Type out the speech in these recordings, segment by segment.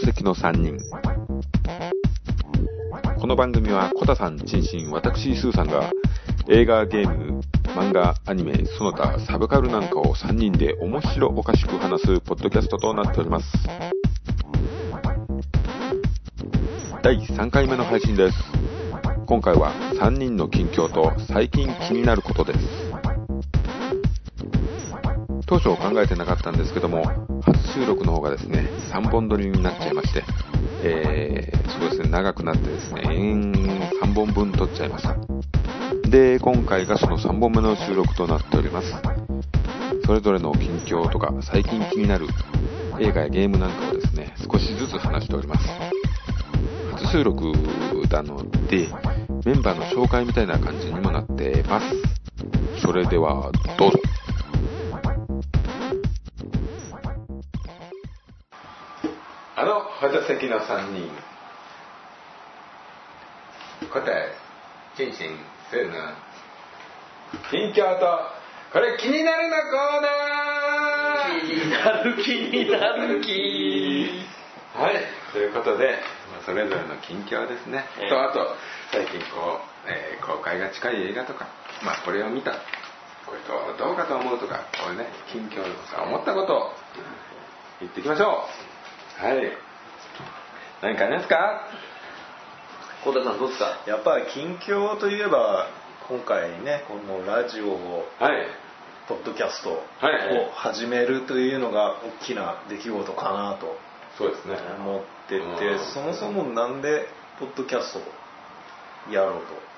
席の3人この番組はコタさん、チンシン、私、スーさんが映画、ゲーム、漫画、アニメ、その他サブカルなんかを3人で面白おかしく話すポッドキャストとなっております。第3回目の配信です。今回は3人の近況と最近気になることです。当初考えてなかったんですけども、収録の方がですね、3本撮りになっちゃいまして、えー、そうですね、長くなってですね、延々3本分撮っちゃいました。で、今回がその3本目の収録となっております。それぞれの近況とか最近気になる映画やゲームなんかをですね、少しずつ話しております。初収録なので、メンバーの紹介みたいな感じにもなってます。それでは、どうぞ。席の3人。答え、チンシン、セルナ。近況と、これ気になるのコーナー気になる気になる気はい、ということで、まあそれぞれの近況ですね。ええと、あと、最近こう、えー公開が近い映画とか、まあこれを見た、これとどうかと思うとか、こういうね、近況とか思ったことを言っていきましょう。はい。何かありますか？小田さんどうですか？やっぱり近況といえば今回ねこのラジオをはい。ポッドキャストをはい始めるというのが大きな出来事かなとそうですね。思っててうんそもそもなんでポッドキャストをやろうと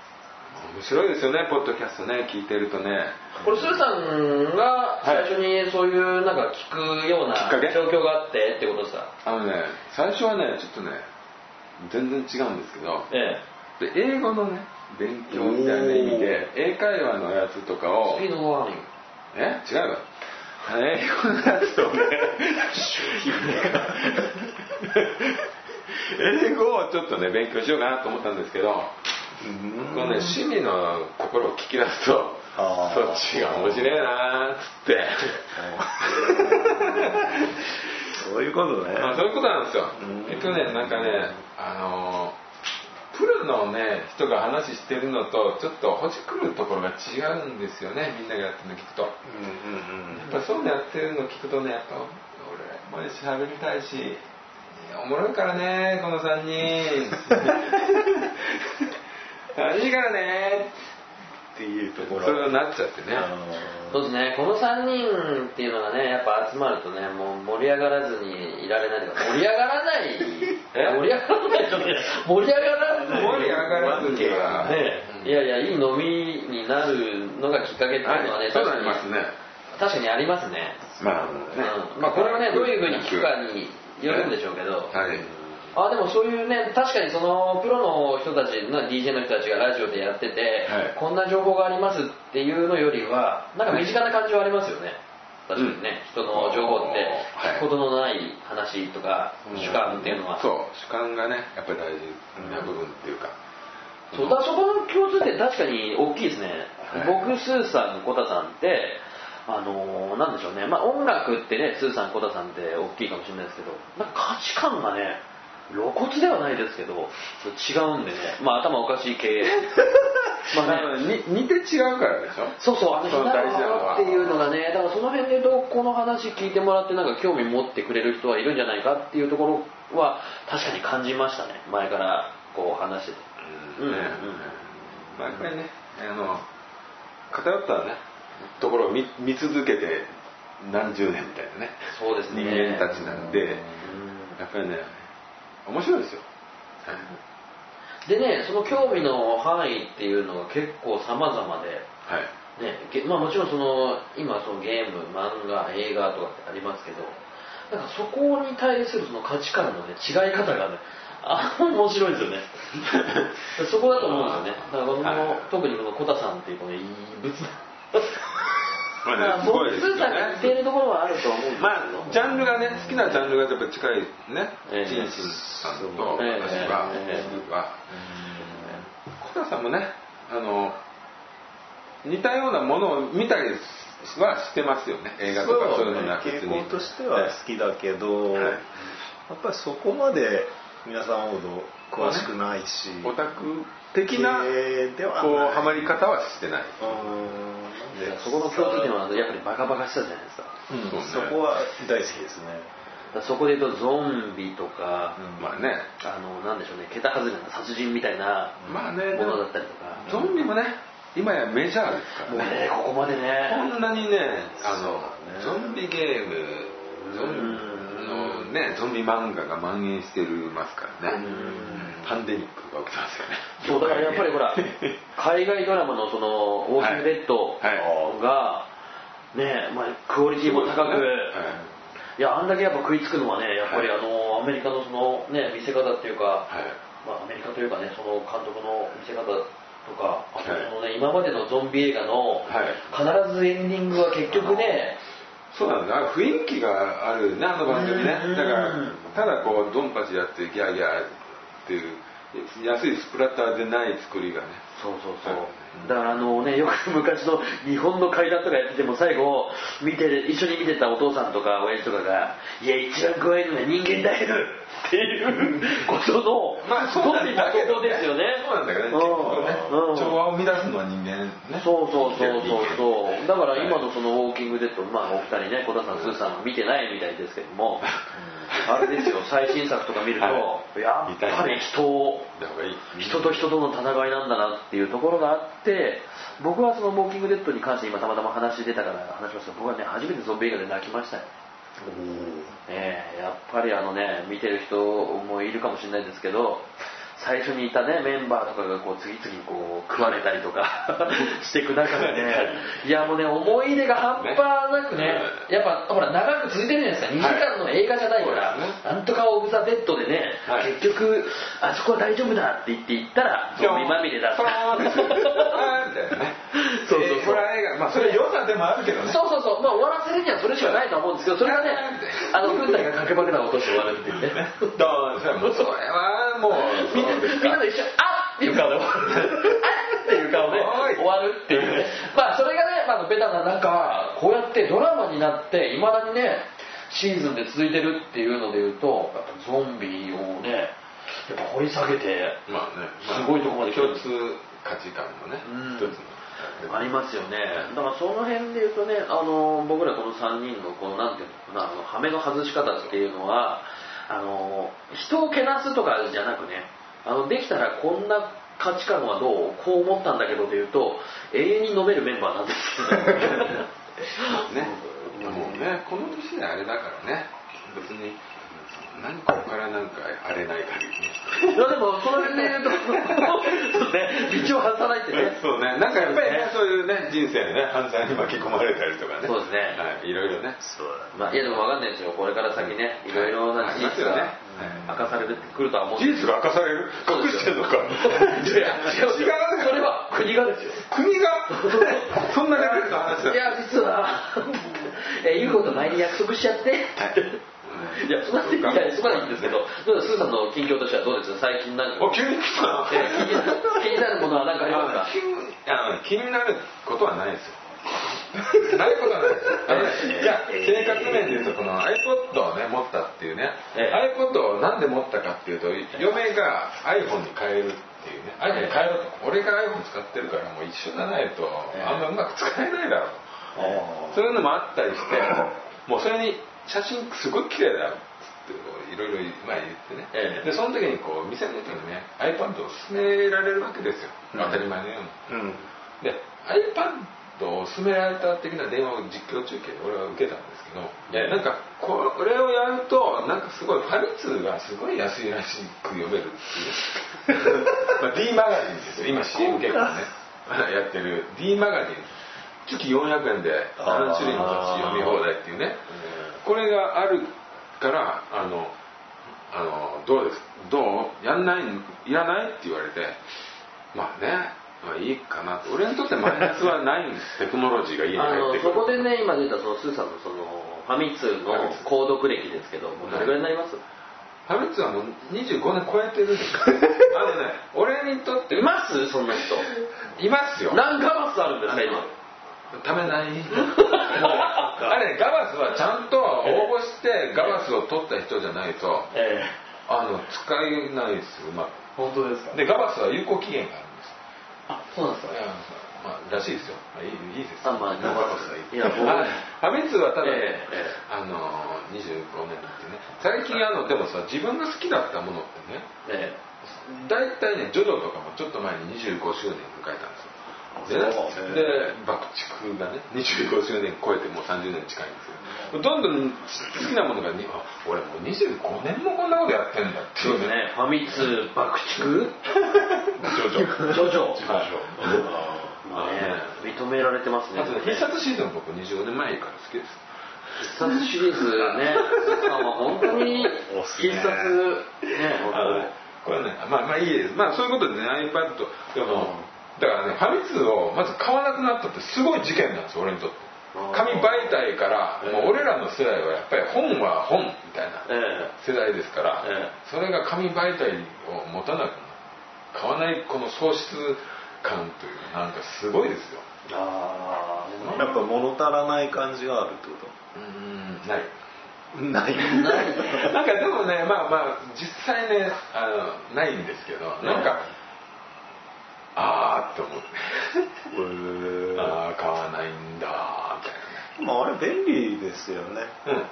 面白いですよね、ポッドキャストね、聞いてるとね。これスーさんが最初にそういうなんか聞くような状況があってってことですか？あのね、最初はね、ちょっとね、全然違うんですけど、えで英語のね勉強みたいな意味で英会話のやつとかえをえ？違うわ英語のやつをね 英語をちょっとね勉強しようかなと思ったんですけどこのね趣味のところを聞き出すとそっちが面白いなーっつって。そういうことね。まあそういうことなんですよ。うん。えっとねなんかねあのープロのね人が話してるのとちょっとほじくるところが違うんですよねみんながやってるの聞くと。やうんうんうん。っぱそういうのやってるの聞くとねやっぱ俺も喋りたいしおもろいからねこの3人 楽しいからねっていうところ。そうなっちゃってね。あそうですね。この3人っていうのがねやっぱ集まるとねもう盛り上がらずにいられないとか盛り上がらない。え？盛り上がらないとね盛り上がら盛り上がらずには。ね。いやいやいい飲みになるのがきっかけっていうのはね、確かになりますね。確かにありますね、まあねうん。まあこれはねどういうふうに聞くかによるんでしょうけど、はいあでもそういうね確かにそのプロの人たちの DJ の人たちがラジオでやってて、はい。こんな情報がありますっていうのよりはなんか身近な感じはありますよね。確かにね、人の情報ってはい。聞くことのない話とか主観っていうのは、そう主観がねやっぱり大事な部分っていうか、そうだそこの共通点確かに大きいですね、はい。僕スーさんコタさんってあのーなんでしょうね。まあ音楽ってねスーさんコタさんって大きいかもしれないですけどなんか価値観がね露骨ではないですけど違うんでね。まあ頭おかしい系。まあね。似て違うからでしょ？そうそうあのそう左大事なのはっていうのがねだからその辺で言うとこの話聞いてもらってなんか興味持ってくれる人はいるんじゃないかっていうところは確かに感じましたね。前からこう話してて。うん。うん。ねまあやっぱりねあの偏ったねところを見見続けて何十年みたいなね。そうですね。人間たちなんでやっぱりね面白いですよ、でねその興味の範囲っていうのが結構様々で、はい。ねげまあ、もちろんその今そのゲーム漫画映画とかってありますけどなんかそこに対するその価値観の、ね、違い方がねあ面白いですよね。そこだと思うんですよね。だからこの、はい。特にこのコタさんっていうこの異物ままああねすごい僕スーさんが似ているところはあると思うまあジャンルがね好きなジャンルがやっぱ近いねええ。チンシンさんとええ私はええ。僕は。小田さんもねあの似たようなものを見たりはしてますよね。映画とかそういうのな別に傾向としては好きだけど、はい。やっぱりそこまで皆さんほど詳しくないし、オタク的なこうハマり方はしてない、うーんでそこの共通点はやっぱりバカバカしさじゃないですか。うん。そうね。そこは大好きですね。そこで言うとゾンビとか、まあね。あのなんでしょうね桁外れな殺人みたいなまあね。ものだったりとか、ゾンビもね今やメジャーですかもうらね。ねここまでね。こんなにねあのゾンビゲームゾンビのねゾンビ漫画が蔓延してますからねパンデミックが起きてますよね。そうだからやっぱりほら 海外ドラマのその「ウォーキングデッドはいがねまあクオリティも高く、はい。いやあんだけやっぱ食いつくのはねやっぱりあの、アメリカのそのね見せ方っていうか、はい。まあ、アメリカというかねその監督の見せ方とかあとはいその、ね今までのゾンビ映画の、はい。必ずエンディングは結局ねそうなんだ雰囲気があるねあの番組ね。うん。だからただこうドンパチやってギャーギャーっていう安いスプラッターでない作りがね。そうそうそう、はい。だからあのねよく昔の日本の怪談とかやってても最後見てる一緒に見てたお父さんとか親父とかが「いや一番怖いのは人間だよ」っていうことのまあそうなんだけどそうですよね。そうなんだけどね。調和を乱すのは人間ね。そうそうそうそう。そうだから今はい。のその「ウォーキングデッド」まあお二人ね小田さんスーさん見てないみたいですけども あれですよ最新作とか見ると、はやっぱり人を人と人との戦いなんだなっていうところがあって僕はその「ウォーキングデッド」に関して今たまたま話出たから話しますけど僕はね初めてゾンビ映画で泣きましたよ。ええやっぱりあのね見てる人もいるかもしれないですけど最初にいたねメンバーとかがこう次々こう食われたりとか していく中でねいやもうね思い出が半端なくねやっぱほら長く続いてるじゃないですか。2時間の映画じゃないから、そうですね。なんとかオブ・ザ・デッドでね、はい。結局あそこは大丈夫だって言って行ったらゾンビまみれだった。そ うそうそう。えーまあそれ良さでもあるけどね。そうそうそう、まあ、終わらせるにはそれしかないと思うんですけどそれがねあの軍隊が掛け爆弾を落として終わるっていうね。だからそれはもうそれはもうみんなみんなで一緒にあっっていう顔で。終わるあっっていう顔ではい。終わるっていうね。まあそれがね、まあ、ベタななんかこうやってドラマになっていまだにねシーズンで続いてるっていうのでいうとやっぱゾンビをねやっぱ掘り下げてまあね。まあすごいとこまで共通価値観のねうん。一つの。ありますよね。だからその辺で言うとねあの僕らこの3人のこのなんていうのかなあの羽目の外し方っていうのはあの人をけなすとかじゃなくねあのできたらこんな価値観はどう？こう思ったんだけどというと永遠に飲めるメンバーなんです ね。もうねこの年であれだからね別に何ここからなんか荒れない限りね。いやでもその辺で言うとそうね道を外さないってね。そうねなんかやっぱりねそういうね人生でね犯罪に巻き込まれたりとかね。そうですね。はいいろいろね。そうまあいやでも分かんないですよこれから先ねい。ろいろな事実がね。明かされてくるとは思う。事実が明かされる？隠してんのかいや違う。それは国がですよ。国が？そんなレベルの話だ。いや実は。え言うこと前に約束しちゃって、い、やそんなにいやそこはいいんですけどどうですスーさんの近況としてはどうです最近何か。お急に来た。なえ気にな気になるものは何かありますか？あ気にあの気になることはないですよ。ないことはないですよ。あのねいや生活面でいうとこの iPod をね持ったっていうね、ええ。iPod をなんで持ったかっていうと嫁が iPhone に変えるっていうね。iPhone に変えろと。俺が iPhone 使ってるからもう一緒じゃないとええ。あんまうまく使えないだろう。え。そういうのもあったりしてもうそれに写真すごい綺麗だよ。っていろいろ前言ってね、ええ。でその時にこう店の人にね iPad を勧められるわけですよ、うん。当たり前のように。うん。で iPad を勧められた的な電話を実況中継で俺は受けたんですけど、ええ。なんかこれをやるとなんかすごいファミ通がすごい安いらしく読めるっていう。まあ D マガジンですよ。今 CM 結構ね。やってる D マガジン。月400円で3種類の雑誌読み放題っていうねこれがあるからあのあのどうです？どう？やんない？いらない？って言われてまあねまあいいかな。と俺にとってマイナスはないんですテクノロジーが家にあ入ってくる。のそこでね今出たそのスーさんのそのファミ通の購読歴ですけどもうどれぐらいになります？ファミ通はもう25年超えてるんですよ あのね俺にとっています？そんな人。いますよ。何ガマスあるんですか今？ためない。あれガバスはちゃんと応募してガバスを取った人じゃないとええ。あの使えないですまく本当ですか？でガバスは有効期限があるんです。あそうなんですか？いやまあらしいですよ、まあ、いいいいですあまあガバスがいい。いや僕ァミ通はただね、ええええ。あの25年ってね。最近あのでもさ自分が好きだったものってねえ大体ねジョジョとかもちょっと前に25周年迎えたんですよでね。で爆竹がね25周年超えてもう30年近いんですよ。どんどん好きなものがにあ俺もう25年もこんなことやってんだってえそう。いうですね。ファミ通爆竹？ジョジョ。ジョジョ。はいまあね。認められてますね。あとね必殺シーズン僕25年前から好きです。必殺シリーズね。さんは本当に必殺ねこれねまあまあいいです。まあそういうことでね iPad でも、だからねファミ通をまず買わなくなったってすごい事件なんですよ俺にとって。うん紙媒体からええ。もう俺らの世代はやっぱり本は本みたいなえ世代ですから、えそれが紙媒体を持たなくなる買わないこの喪失感というなんかすごいですよ。えああやっぱ物足らない感じがあるってこうーんないとない。ない。なんかでもねまあまあ実際ねあのないんですけどなんか、ああって思って。ああ買わないんだみまああれ便利ですよね、たいなね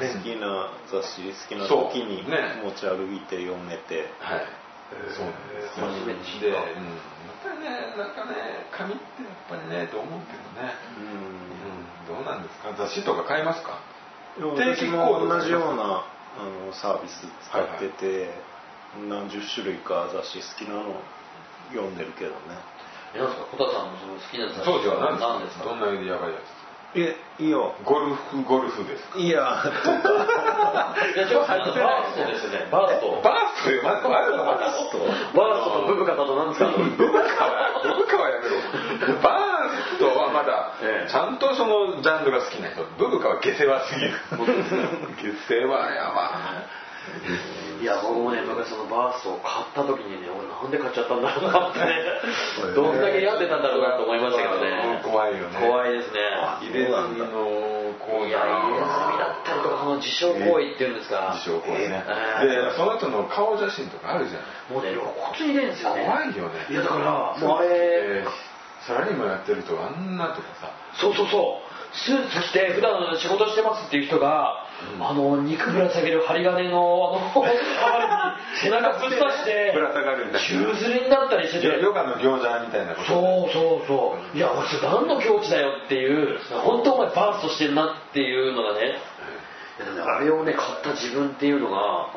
うん。好きな雑誌好きな時にね。持ち歩いて読めて、うんはいそうなんです。よ初めて知で、ったうん、またねなんかね紙ってやっぱりねと思うけどね、うん。うん、どうなんですか？雑誌とか買いますか？でも定期私購読も同じようなあのサービス使ってて、何十種類か雑誌好きなの読んでるけどね。えなんですか小田さんのその好きな雑誌当時は何何ですか？ですか？どんなやばいやつえいいよ。ゴルフゴルフです。かいや。とかいやちょっとバーストですよね。バースト？バーストよまずあるのバースト。バースト。とブブカだと何ですかブブカはブブカはやめろ。バーストはまだええ。ちゃんとそのジャンルが好きな人ブブカは下世話すぎる。下世話やわ。いや僕もね昔そのバーストを買った時にね俺なんで買っちゃったんだろうなってね。どんだけ病んでたんだろうなと思いましたけどね。怖いよね。怖いですね。入れ墨のこういや入れ墨だったりとかその自傷行為っていうんですか。自傷行為ね。ええでその人の顔写真とかあるじゃん。もうね露骨に入れるんですよね。怖いよね。いやだからもうあれえーサラリーマンやってるとあんなとかさそうそうそうスーツ着て普段仕事してますっていう人が、あの肉ぶら下げる針金のあの 背中ぶっ刺してぶら下がるみたいな宙吊りになったりしてて。ヨガの餃子みたいなことそうそうそう。いや俺それ何の境地だよっていう本当お前バーストしてるなっていうのがね。あれをね買った自分っていうのが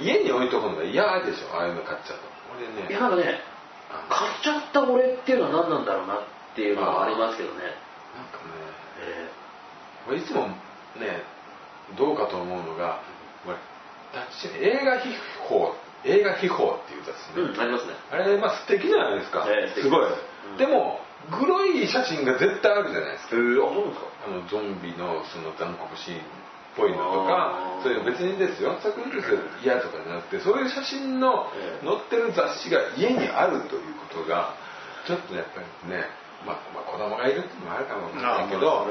家に置いとくのが嫌でしょああいうの買っちゃうと。俺ね。いやなんかね買っちゃった俺っていうのは何なんだろうなっていうのがありますけどね。なんかね。え俺いつもねどうかと思うのが映画秘宝映画秘宝っていう雑誌えね、うんありますね。あれまあ素敵じゃないですか、ええ素敵。すごい、うん。でもグロい写真が絶対あるじゃないですか。えー、あそうですか？あのゾンビのその残酷シーンっぽいのとかそういう別にですよ。作品として嫌とかじゃなくてそういう写真のええ載ってる雑誌が家にあるということがちょっとやっぱりねまあ、まあ、子供がいるっていうのもあるかもしれないけど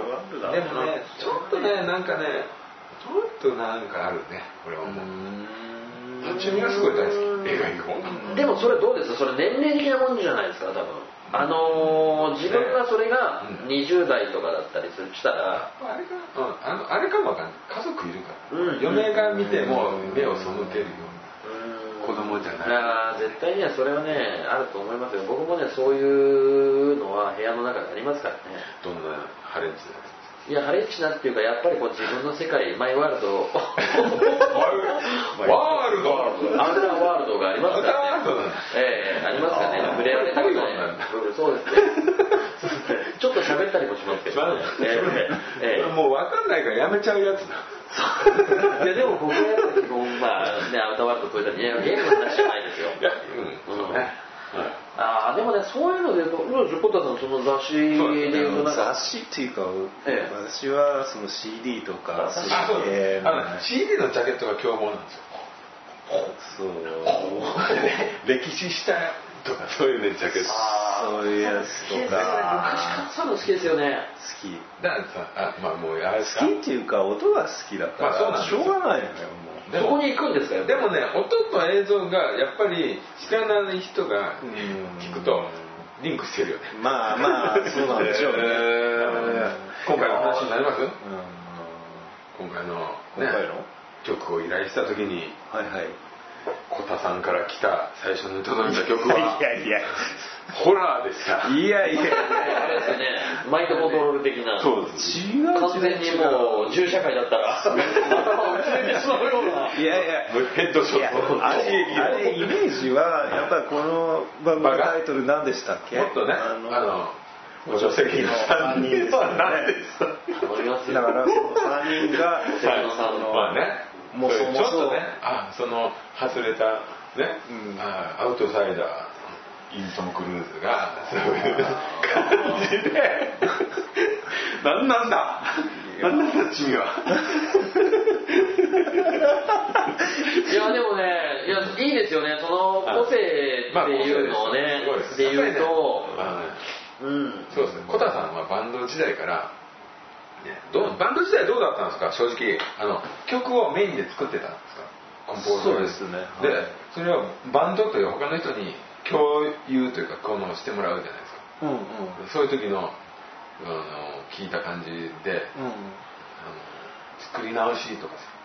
でもねちょっとねなんかねちょっとなんかあるねこれはもう。中身がすごい大好き映画行こうでもそれどうですそれ年齢的なもんじゃないですか？多分。あのー自分がそれがうん。20代とかだったりするしたら。あれか、うん、あのあれかもわかんない。家族いるから、うん。嫁が見ても目を背けるような。子子供じゃない。いやー絶対にはそれはねあると思いますよ。僕もねそういうのは部屋の中でありますからね。どんなハレンチなやついやハレンチなっていうかやっぱりこう自分の世界マイワールド ワールド？アウターワールドがありますからねええありますからね触れられたそうですね。ちょっと喋ったりもしますけど。ね。ええええ。もう分かんないからやめちゃうやつだ。いやでも僕は基本まあねアウターワールド超えたりいやゲームの話じゃないですよ。いやうん。そうね、ああでもねそういうので言うとどうですポタさんその雑誌で言うとなんか雑誌っていうか、ええ。私はその CD とかあそうあそうえーあの CD のジャケットが凶暴なんですよ。そう。歴史したとかそういうねジャケット。そういうやつとか。昔からそういうの好きですよね。好き。だからさあまあもうあれ好きっていうか音が好きだから、まあそうなんですよ。しょうがないのよもうでもそこに行くんですか？よでもね音と映像がやっぱり知らない人がうん。聞くとリンクしてるよね。まあまあそうなんでしょうね、えー今回の話になります？うん。今回の,、ね、今回の？曲を依頼した時にはいはい。小田さんから来た最初に届いた曲は。いやいやホラーでした。いやいやあれですよね。マインドコントロール的な。そうです違う完全にもう銃社会だったら。頭を打ち抜いてしまうようないやいや。ヘッドショット。あれイメージはやっぱりこの番組のタイトル何でしたっけ？もっとねあのご助席の3人ですそう何です思いますよ。だからその3人がはいその。まあね。もうそもそも。ちょっとねあその外れたね、うん。あアウトサイダーイントム・クルーズがそういう感じで。何なんだ。何なんだ君は。いやでもねいやいいですよね。その個性っていうのをねまあですっていうと。あのね。うん。そうですね。小田さんはバンド時代から、ね、どうバンド時代どうだったんですか？正直。あの曲をメインで作ってたんですか？コンポーザーそうですね。ではい。それをバンドという他の人に共有というかこのしてもらうじゃないですか。うんうん。そういう時のあの聞いた感じでうんあの作り直しとかさ。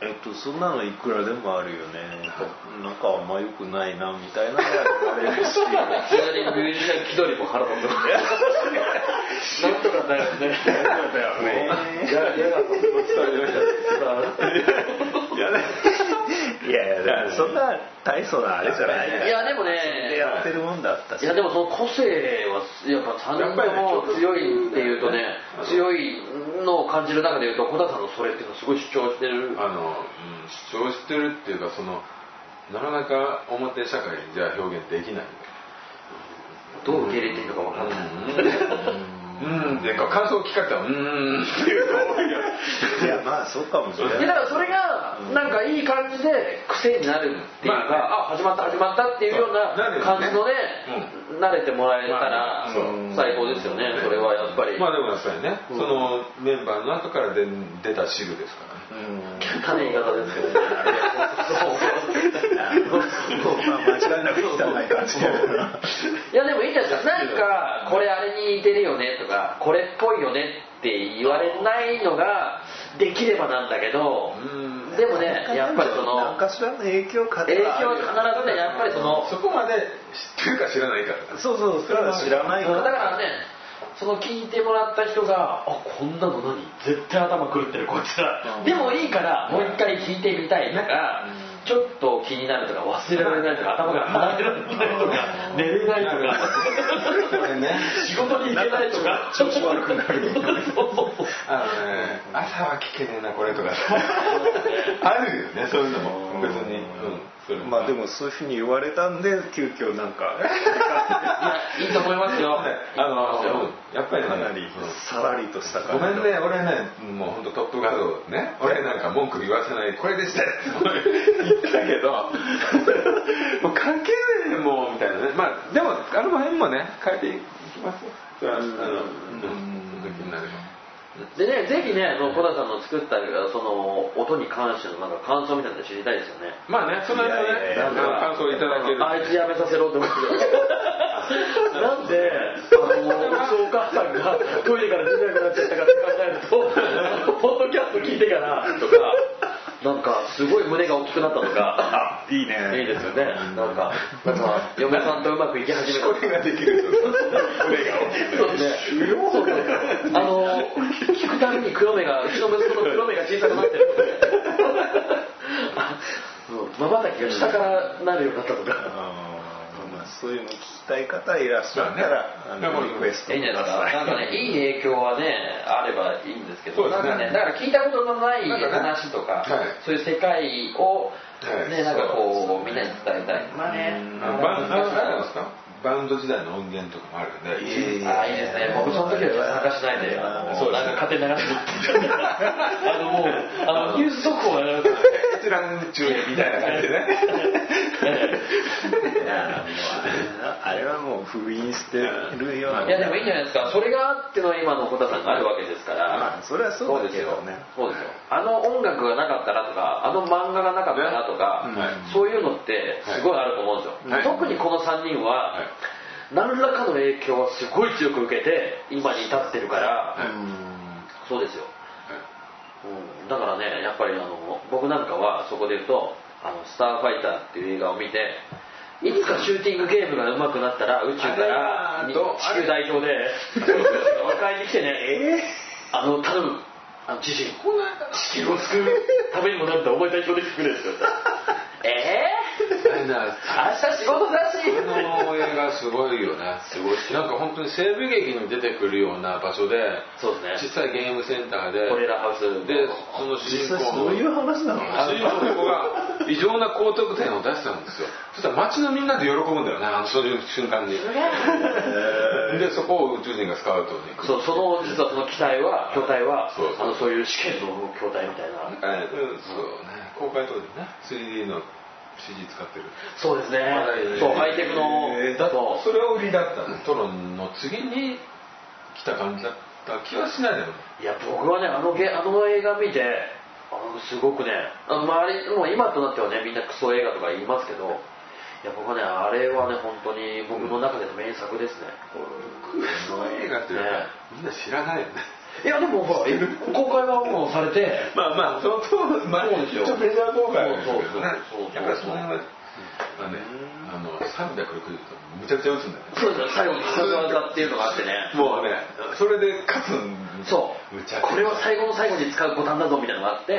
えっとそんなのいくらでもあるよね。なんかあんま良くないなみたいなのが言われるし。いきなりミュージシャン気取りも腹立ってますなんとかだよねだよね。や嫌だった いやねいやいやだからそんな大層なあれじゃない。いやでもでねやってるもんだったし。いやでもその個性はやっぱ3人とも強いっていうとね強いのを感じる中でいうと小田さんのそれっていうのはすごい主張してる。あの、うん、主張してるっていうかそのなかなか表社会じゃ表現できない。どう受け入れていいのか分からない。うんっていうか感想を聞かれたらうーんっていう人多いよいやまあそうかもしれいやないだからそれがなんかいい感じで癖になるっていうか、まあね。あ始まった始まったっていうような感じのね慣れてもらえたまら最高ですよねそれはやっぱり。まあでもやっぱりね、そのメンバーの中から出出た汁ですからね。うん。汚い言い方ですけどね。ま あ 間違いなく汚い感じいやでもいいじゃないですかなんかこれあれに似てるよねとかこれっぽいよねって言われないのができればなんだけどうんでもねやっぱりその何かしらの影響か影響は必ずねやっぱりそのそこまで知ってるか知らないかだからそうそう。それは知らないかだらからねその聞いてもらった人が「あこんなの何？絶対頭狂ってるこいつら」うん。でもいいからもう一回聞いてみたいとか、ちょっと気になるとか忘れられないとか頭から離れられないとか寝れないとか。これね。仕事に行けないとか調子悪くなる。そうそうそう。あのね朝は聞けねえなこれとか。あるよねそういうのも。別にまあでもそういうふうに言われたんで急遽なんか。いやいいと思いますよ。あのうんやっぱりねかなりうん。さらりとしたご感じめんね俺ねもう本当トップ画像ね俺なんか文句言わせないこれでしたよ。っ て言ったけど。もう関係ねえもうみたいなね。まあでもあの辺もね変えていきますよ。うん。時になればでねぜひねその小田さんの作ったその音に関してのなんか感想みたいなの知りたいですよね。まあねその辺はいねやいやいや。あの感想いただけるあいつやめさせろって思ってる。なんであのうちのお母さんがトイレから出なくなっちゃったかって考えるとポッドキャスト聞いてから。とかなんかすごい胸が大きくなったとか。いいね。いいですよね。なんかなんか嫁さんとうまくいき始めたこれができると胸がそうですね。あの聞くたびに黒目がうちの息子の黒目が小さくなってる。まばたきが下からなるようになったとか。そういうの聞きたい方いらっしゃったら、ね。あのリクエストい。いんじゃないですか？なんかね、いい影響はね、あればいいんですけど、ねなんかね、だから聞いたことのない話とか、はい。そういう世界を、はい。ね、なんかこう、みんなに伝えたい。まあね、あのバンあのあれなんですか？バンド時代の音源とかもあるんで。ああいいですね。僕その時は参加しないで、あのそなんか勝手に流して。る。あのもうあのニュース速報が流れてる。閲覧中みたいな感じでね。いやもうあれはあれはもう封印してるような。いやでもいいんじゃないですか。それがあっての今の小田さんがあるわけですから、まあそれはそうだけどね。そうですよ。あの音楽がなかったらとかあの漫画がなかったらとか、ねはい。そういうのってすごいあると思うんですよ、はい。特にこの3人は、はい。何らかの影響をすごい強く受けて今に至ってるから、はい。そうですよ、うん、だからねやっぱりあの僕なんかはそこで言うと「あのスターファイター」っていう映画を見ていつかシューティングゲームが上手くなったら宇宙から地球代表で 若いに来てね、あの頼む。あの知事地球を救うためにもなんだお前代表で来てくれって言われたらえあれなー、明日仕事だし。あの映画すごいよね。すごい。なんか本当に西部劇に出てくるような場所でそうですね。小さいゲームセンターでトレーラーハウスでその主人公の実際そういう話なの？主人公が異常な高得点を出したんですよ。そしたら街のみんなで喜ぶんだよねあのそういう瞬間に。でそこを宇宙人がスカウトに行くそうその実はその機体は巨体はそうそう。あのそういう試験の筐体みたいな。えうんそうね。公開当時ね。3D の CG 使ってる。そうですね。まだい。いねそうハイテクの、えーだそう。それは売りだったねトロンの次に来た感じだった気はしないでも。ねいや僕はねあのゲあの映画見てあのすごくねあの周りもう今となってはねみんなクソ映画とか言いますけどいや僕はねあれはね本当に僕の中での名作ですね、その映画っていうのはみんな知らないよねいやでもほら 公開はもうされてまあまあその当まあ一応メジャー公開そうそうそう。やっぱりその辺はまあねあの360とむちゃくちゃ打つんだよね。そうですよ最後に必殺技っていうのがあってね。もうねそれで勝つんそう。これは最後の最後に使うボタンだぞみたいなのがあって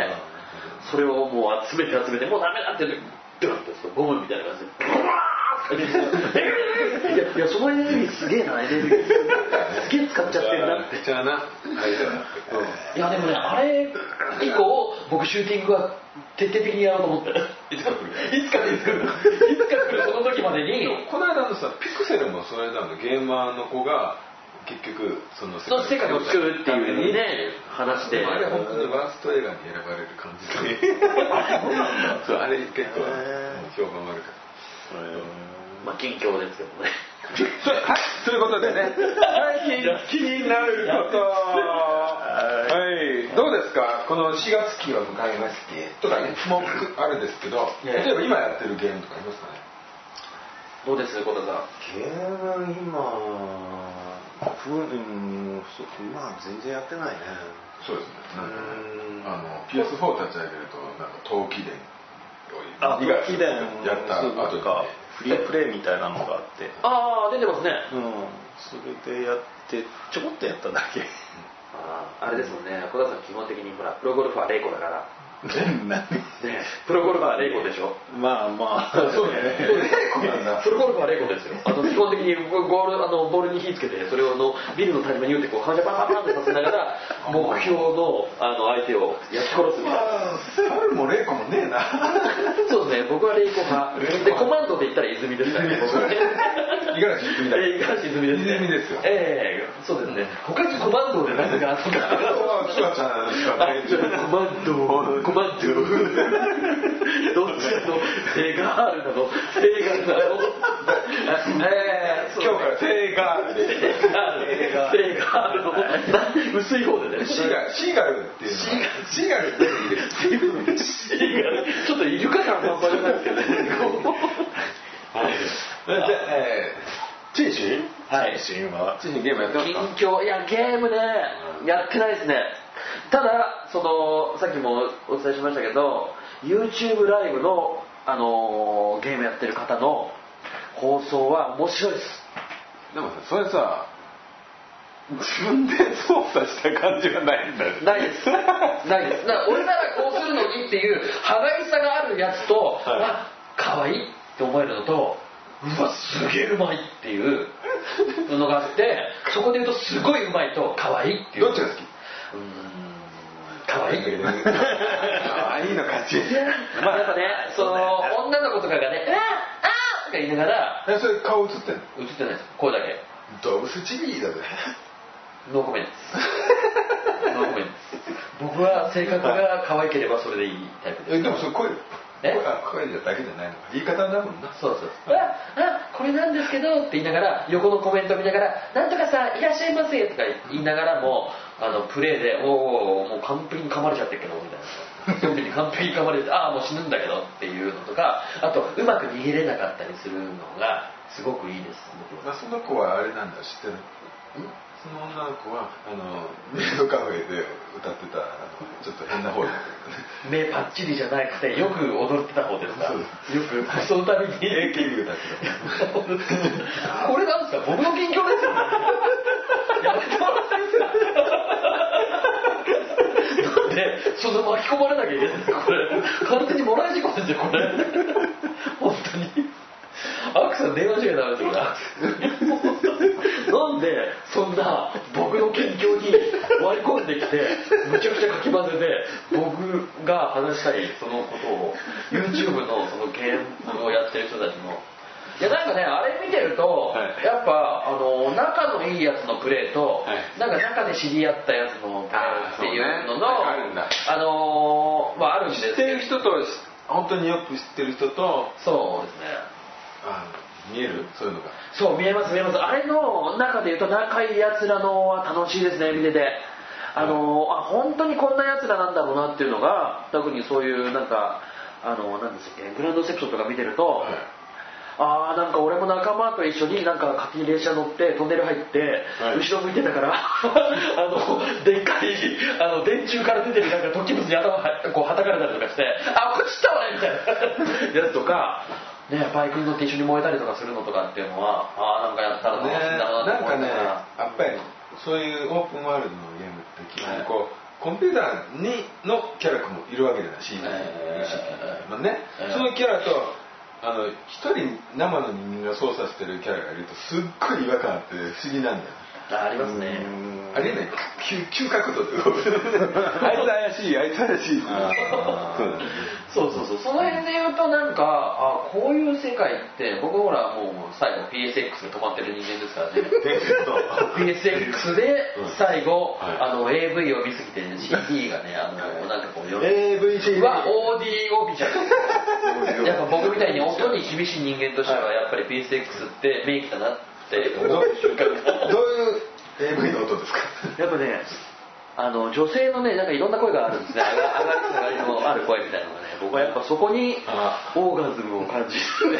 それをもう集めて集めてもうダメだってドゥンとゴムみたいな感じでブワーッいやいやそのエネルギーすげえなエネルギー。すげえ使っちゃってるなって。めちゃなあれだよいやでもねあれ以降僕シューティングは徹底的にやろうと思って。いつか来る。いつかいつか来る。いつか来るその時までに。この間のさピクセルもその間のゲーマーの子が結局そのその世界を作るっていうね話してあれ本当にワースト映画に選ばれる感じで。そうあれ結構評判悪かったまあ近況ですけどね。はい、ということでね、最近気になること、はい、どうですか、この4月期を迎えまして、とかね、もうあれですけど、ええ。例えば今やってるゲームとかありますかね？どうです小田さん？ゲーム今ふうんそうまあ全然やってないね。そうですね。なん。かねうんあの PS4 立ち上げるとなんか陶器伝あ以外機電やった後とか。フリープレイみたいなのがあって。ああ出てますね。うん。それでやってちょこっとやっただけ。あああれですもんね。小田さん基本的にほらプロゴルファーレイコだからプロゴルファーレイコでしょ？まあまあ。そうだ。プロゴルファーレイコですよ。あの基本的にゴールあのボールに火つけてそれをあのビルの谷間に打ってこう反射パンパンってさせながら目標のあの相手を焼き殺すみたいな猿もレイコもねえな。そうですね。僕はレイコ派。でコマンドで言ったら泉ですからね僕はね。五十嵐泉だ。えー、五十嵐泉ですね。泉ですよ。ええそうですね。他にコマンドで何があった か。コマンドコマンドどっちかのセガールなのセガールなのえー今日から。セーガールで。セガールセガールのな薄い方でねシーガル、シーガルっていうシーガルっていいです。シーガルちょっとイルカ感半端じゃないですけどねはい。じゃあ、えー、チーシーはいシーンはチーシーゲームやってますか近況いやゲームねやってないですねただそのさっきもお伝えしましたけど YouTube ライブの、あのーゲームやってる方の放送は面白いです。でもさ、それさ、自分で操作した感じがないんだよ。ないです。ないです。だから俺ならこうするのにっていう歯がゆさがあるやつと、はい。あ可愛いって思えるのとうわすげえうまいっていうのがあってそこで言うとすごいうまいと可愛いっていう。どっちが好き？可愛い可愛いの勝ち。まあやっぱね、その女の子とかがね、あーあーとか言いながら、え、それ顔映ってんの？映ってないです。声だけ。動物チビだぜ。ノーコメントです。ノーコメントです。僕は性格が可愛ければそれでいいタイプですえでもそれ声え声だけじゃないのか。言い方だもんな。そうそうああこれなんですけどって言いながら横のコメント見ながら「なんとかさんいらっしゃいませ」とか言いながらもあのプレーで「おおもう完璧に噛まれちゃってるけど」みたいな。特に完璧に噛まれて「ああもう死ぬんだけど」っていうのとかあとうまく逃げれなかったりするのがすごくいいです僕は。あその子はあれなんだ知ってる？その女の子はあのメイドカフェで歌ってたあのちょっと変な方だ目パッチリじゃなくてよく踊ってた方ですか？よくそのために。AKB 歌ってこれなんですか？僕の近況ですよねなんでそんな巻き込まれなきゃいけないんですか？これ。完全にもらい事故ですよこれ。本当にアクさん電話しちゃダメですよなんでそんな僕の近況に割り込んできてむちゃくちゃかき混ぜて僕が話したいそのことを YouTube のそのゲームをやってる人たちのいやなんかねあれ見てると、はい。やっぱあの仲のいいやつのプレーと、はい。なんか中で知り合ったやつのプレーっていうののあのーまああるんです知ってる人と本当によく知ってる人とそうですねあ見える？そういうのが。そう見えます見えます。あれの中で言うと仲いいやつらのは楽しいですね見てて。あのあ本当にこんなやつらなんだろうなっていうのが特にそういうなんかあのなんですっけグランドセプションとか見てると、ああなんか俺も仲間と一緒になんか勝手に電車乗ってトンネル入って、はい。後ろ向いてたから あのでっかいあの電柱から出てるなんか突起物に頭はこうはたかれたりとかしてあこっちったわねみたいな。やつとかねバイクに乗って一緒に燃えたりとかするのとかっていうのはああなんかやったら楽しいんだななんかねと思いながらやっぱりそういうオープンワールドのゲームって基本こう、コンピューターにのキャラもいるわけじゃない CD ええ。まあね、ええ。そのキャラとあの一人生の人間が操作してるキャラがいるとすっごい違和感あって不思議なんだよあありますね。ありえない。急急角度で。あいつ怪しいあいつ怪しい。そうそうそう。その辺で言うとなんかあこういう世界って僕ほらもう最後 PSX で止まってる人間ですからね。PSX で最後、はい。あの AV を見すぎて CD がねあのなんかこうよ AVC は OD を見ちゃう やっぱ僕みたいに音に厳しい人間としてはやっぱり PSX って名機だなって思う瞬間がどういう AV の音ですかやっぱねあの女性のねなんかいろんな声があるんですね上がり下がりのある声みたいなのがね僕はやっぱそこにオーガズムを感じるね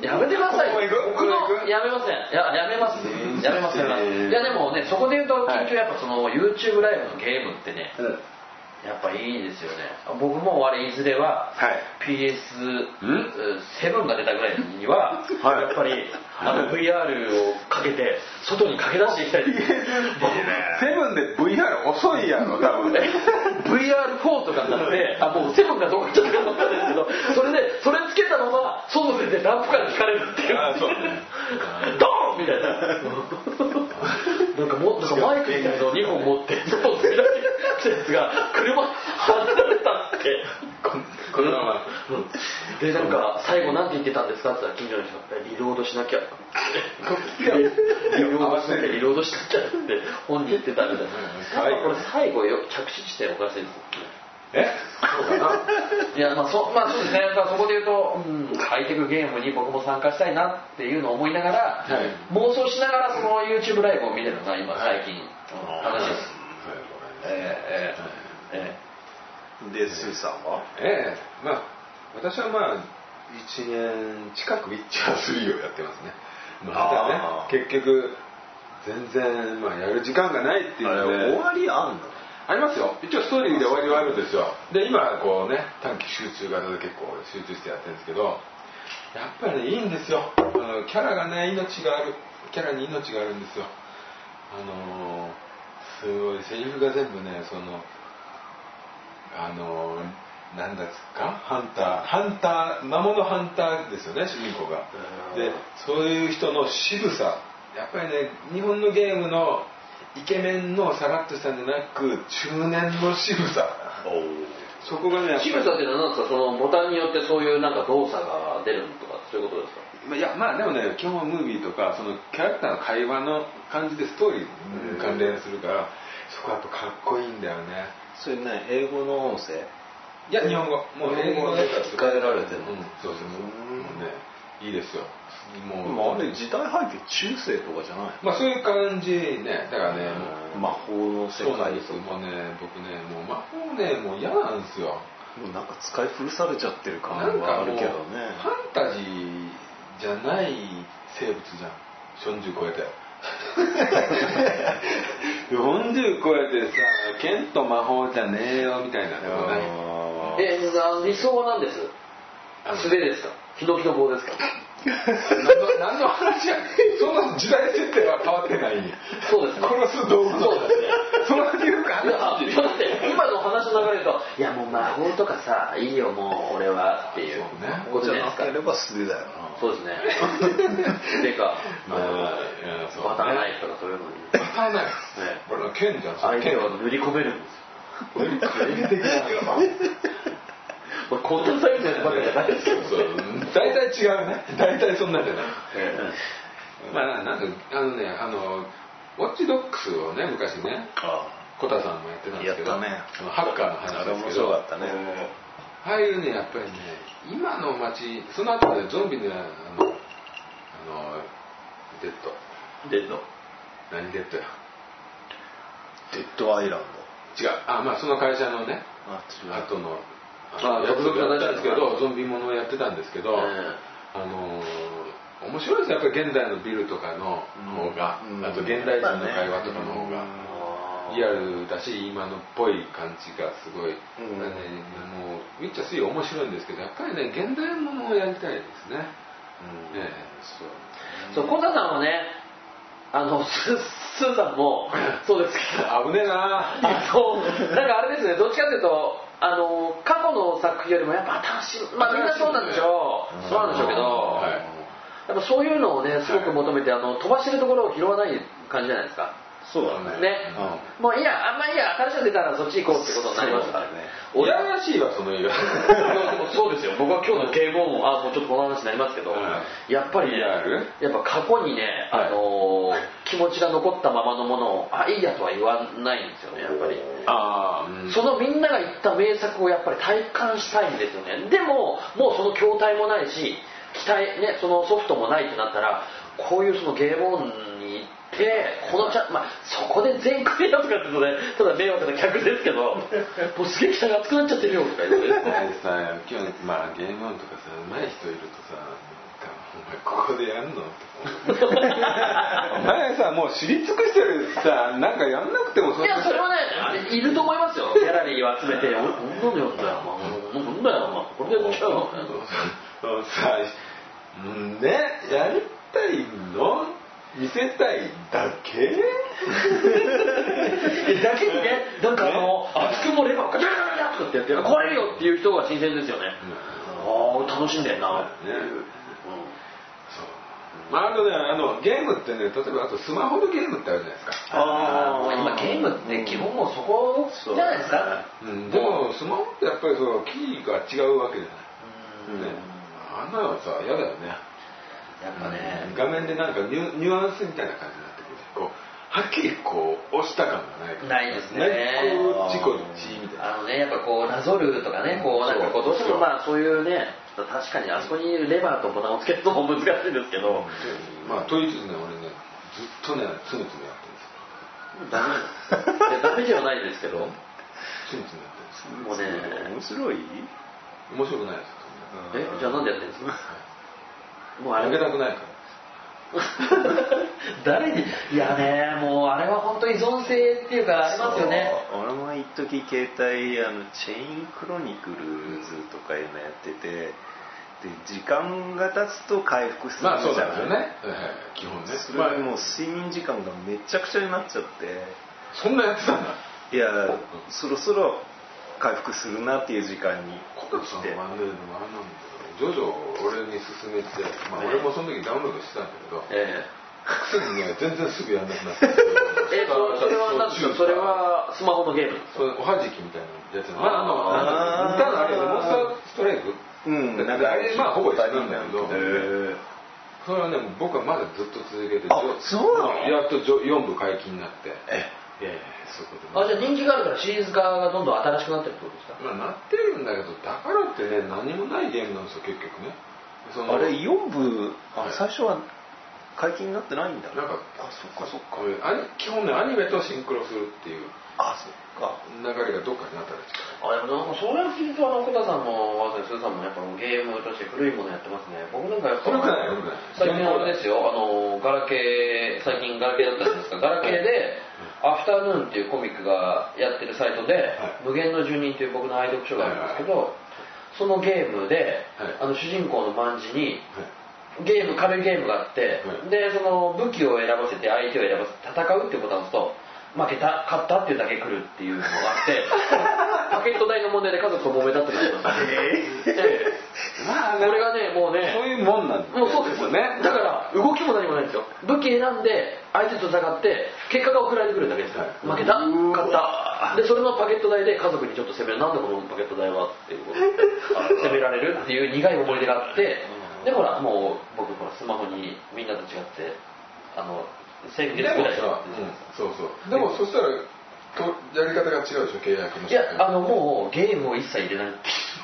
やめてください僕のやめませんややめますやめますやめますいやでもねそこで言うとはい緊急やっぱその YouTube ライブのゲームってねやっぱいいですよね。僕もあれいずれははい。PS7 が出たぐらいには、はい。やっぱりあの VR をかけて外に駆け出していきたい。で すセブンで VR 遅いやろ多分。VR4 とかになってあもう7がどこ行っちゃったか分かんないですけどそれでそれつけたまま外出てランプから引かれるっていう。ドーンみたいななんかもなんかマイクみたいな。のを2本持って外を飛び出してやつが車離れたってこのままうん。でなんか最後なんて言ってたんですかって言ったら近所の人がリロードしなきゃ。リロードしなきゃリロードしなきゃって本人言ってたみたいな。これ最後よ着地地点おかしいですえ？そうかないやまあそ,、まあ、そうですね。だからそこで言うと、うん、ハイテクゲームに僕も参加したいなっていうのを思いながら、はい。妄想しながらその YouTube ライブを見てるのが今最近、うん楽しい。ですえー、えー、えでスーさんは？ええ。まあ私はまあ1年近くウィッチャー3をやってますね。まあただね結局全然、まあ、やる時間がないっていうあので。れ終わりあんの？ありますよ。一応ストーリーで終わりはあるんですよ。で今こうね短期集中型で結構集中してやってるんですけどやっぱりねいいんですよ。あのキャラがね命がある。キャラに命があるんですよ。あのーすごいセリフが全部ねそのあのーなんだっつかハンターハンター魔物ハンターですよね主人公が。でそういう人の渋さやっぱりね日本のゲームのイケメンのさらっとしたんじゃなく中年の渋さ。そこがねやっぱり。仕草っていうのは何ですかそのボタンによってそういうなんか動作が出るとかそういうことですか？まあいやまあでもね基本はムービーとかそのキャラクターの会話の感じでストーリーに関連するから、そこはやっぱかっこいいんだよね。それね英語の音声？いや日本語。もう英語で。使えられてるの？うん。そうそうそう。うん。もうねいいですよもう。あれ時代背景中世とかじゃないまあそういう感じね。だからねもう魔法の世そうなんです界とかもうね僕ねもう魔法ねもう嫌なんですよ。もうなんか使い古されちゃってる感なんかもうはあるけどね。ファンタジーじゃない生物じゃん。40超えて。40超えてさ剣と魔法じゃねえよみたいなとこない？あー。えな理想は何です？素手ですか？ヒノキの棒ですか？何の何の話やその時代設定は変わってない。そうですね。殺す道具そうですね。そのいうかって今の話の流れといやもう魔法とかさいいよもう俺はっていう。そうね。ことじじゃなですかゃないければ素手だよな。そうですね。でかバターナイフとかそういうのに。バターナイフ。ねこれは剣じゃん相手剣を塗り込めるんです これコントサイズのばっかじゃないですけどそう大体違うね。大体そんなんじゃない。えまあなんかあのねあのウォッチドックスをね昔ねあコタさんもやってたんですけどね。ハッカーの話ですけど。白かったね。ああいうねやっぱりね今の街その後でゾンビのあのあのデッド。デッド。何デッドや？デッドアイランド違う。あまあその会社のねドあ後のあやつ続々やったんですけはどゾンビものをやってたんですけど、えあのー面白いですやっぱり現代のビルとかの方が、うん。あと現代人の会話とかの方が。リアルだし今のっぽい感じがすごい、うん。ねもうウィッチャー3面白いんですけどやっぱりね現代ものをやりたいですね、うん。ねそう。そうコタさんはねあのススーさんもそうですけど。危ねえな。あのなんかあれですねどっちかっていうとあの過去の作品よりもやっぱ新しいまあみんなそうなんでしょう。そうなんでしょうけど、はい。やっぱそういうのをねすごく求めて、あの飛ばしてるところを拾わない感じじゃないですかそうだね。ね、もういいやあんまいいや新しいの出たらそっち行こうってことになりますからね。俺羨ましいわその映画 そうですよ。僕は今日のゲームオンあもうちょっとこの話になりますけど、はやっぱりねやっぱ過去にね、あのー気持ちが残ったままのものをあいいやとは言わないんですよねやっぱり。ああ、うん。そのみんなが言った名作をやっぱり体感したいんですよね。でももうその筐体もないし期待ねそのソフトもないってなったらこういうそのゲームてこのチャまあそこで全クリアとかって言うとねただ迷惑な客ですけどもうすげえ熱くなっちゃってるよとか言って。さ今日まあゲームオンとかさ上手い人いるとさここでやんのお前さもう知り尽くしてるさなんかやんなくてもいやそれはねい。ると思いますよ。ギャラリーを集めて「俺こんなのやんだよお前なんだよお前これでやっちゃうのね」そうさうんねやりたいの見せたいだけ？でだけにねなんかあの熱くもレバーをガチャガチャガチャとかってやって壊れるよっていう人が新鮮ですよね。ああ俺楽しんでんな。っていう、ねそう。まああとねあのゲームってね例えばあとスマホのゲームってあるじゃないですか。ああ今ゲームって基本もうそこじゃないですか。うん、でもスマホってやっぱりそのキーが違うわけじゃない、ね、あんなのさ嫌だよねやっぱね。画面でなんかニュニュアンスみたいな感じになってくる。こうはっきりこう押した感がないないですね。こうチコチみたいな。あのねやっぱこうなぞるとかねこうなんかこうどうしてもまあそういうね確かにあそこにレバーとボタンをつけるのも難しいですけど。まあと言いつつね俺ねずっとねつむつむやってるんですよ。ダメ。いやダメではないですけど。つむつむやってるんですよ。もうね。面白い？面白くないですえじゃあなんでやってるんですか？もうあげたくないから。誰に？いやねもうあれは本当依存性っていうかありますよね。俺も一時携帯あのチェインクロニクルズとかいうのやっててで時間が経つと回復するじゃない？なんですよね、はいはい。基本ね。それでもう睡眠時間がめちゃくちゃになっちゃって。そんなやってたんだ。いやそろそろ回復するなっていう時間にコタさん来てんだけどジョジョを俺に勧めて、まあ、俺もその時ダウンロードしてたんだけど、えすぐね全然すぐやんなくなって。ええそそれは何ですか？それはスマホのゲームそれおはじきみたいなやつまああの。あー。なんだろう似たのあれモンスターストライクうん。だからあれまあほぼ一緒なんだけど。それはね僕はまだずっと続けてあそうなの？やっと4部解禁になって。えええそういうこと。あじゃあ人気があるからシリーズ化がどんどん新しくなってるってことですか？まあなってるんだけどだからってね何もないゲームなんですよ結局ね。そのあれ4部あはい。最初は解禁になってないんだ。なんかあそっかそっか。アニ基本ねアニメとシンクロするっていうあそっか。流れがどっかにあったらしい。あやっぱなんかそれを聞いてあの小田さんもわざわざスーさんもやっぱゲームとして古いものやってますね。僕なんかやっぱ古くない古くない。最近あれですよ。あのガラケー最近ガラケーだったじゃないですか。ガラケーで「アフタヌーン」っていうコミックがやってるサイトで「無限の住人」という僕の愛読書があるんですけどそのゲームではい。あの主人公の万事にはい。ゲーム軽いゲームがあって、はい。でその武器を選ばせて相手を選ばせて戦うっていうボタンを押すと負けた勝ったっていうだけ来るっていうのがあって パケット代の問題で家族と揉めたってなりますええ。まあこれがねもうねそういうもんなんだもうそうですよね。だから動きも何もないんですよ。武器選んで相手と戦って結果が送られてくるだけですよ、はい。負けた勝った。でそれのパケット代で家族にちょっと責める。なんでこのパケット代はっていうことで責められるっていう苦い思い出があってでほらもう僕ほらスマホにみんなと違ってあの先月でもさ、ぐらいやうん、そうそう。でもそしたらとやり方が違うでしょ契約のいやあのもうゲームを一切入れない。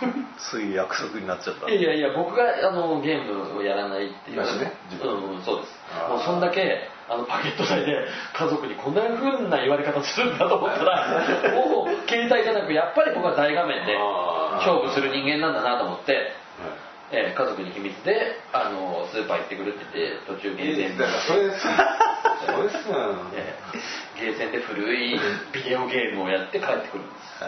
そういう約束になっちゃった。いやいや僕があのゲームをやらないっていう。今しねうんそうです。もうそんだけあのパケット代で家族にこんな風な言われ方するんだと思ったら もう携帯じゃなくやっぱり僕は大画面で勝負する人間なんだなと思って、はいえー家族に秘密であのスーパー行ってくるって言って途中ゲーセンだからそれさ それさえーゲーセンで古いビデオゲームをやって帰ってくるんです。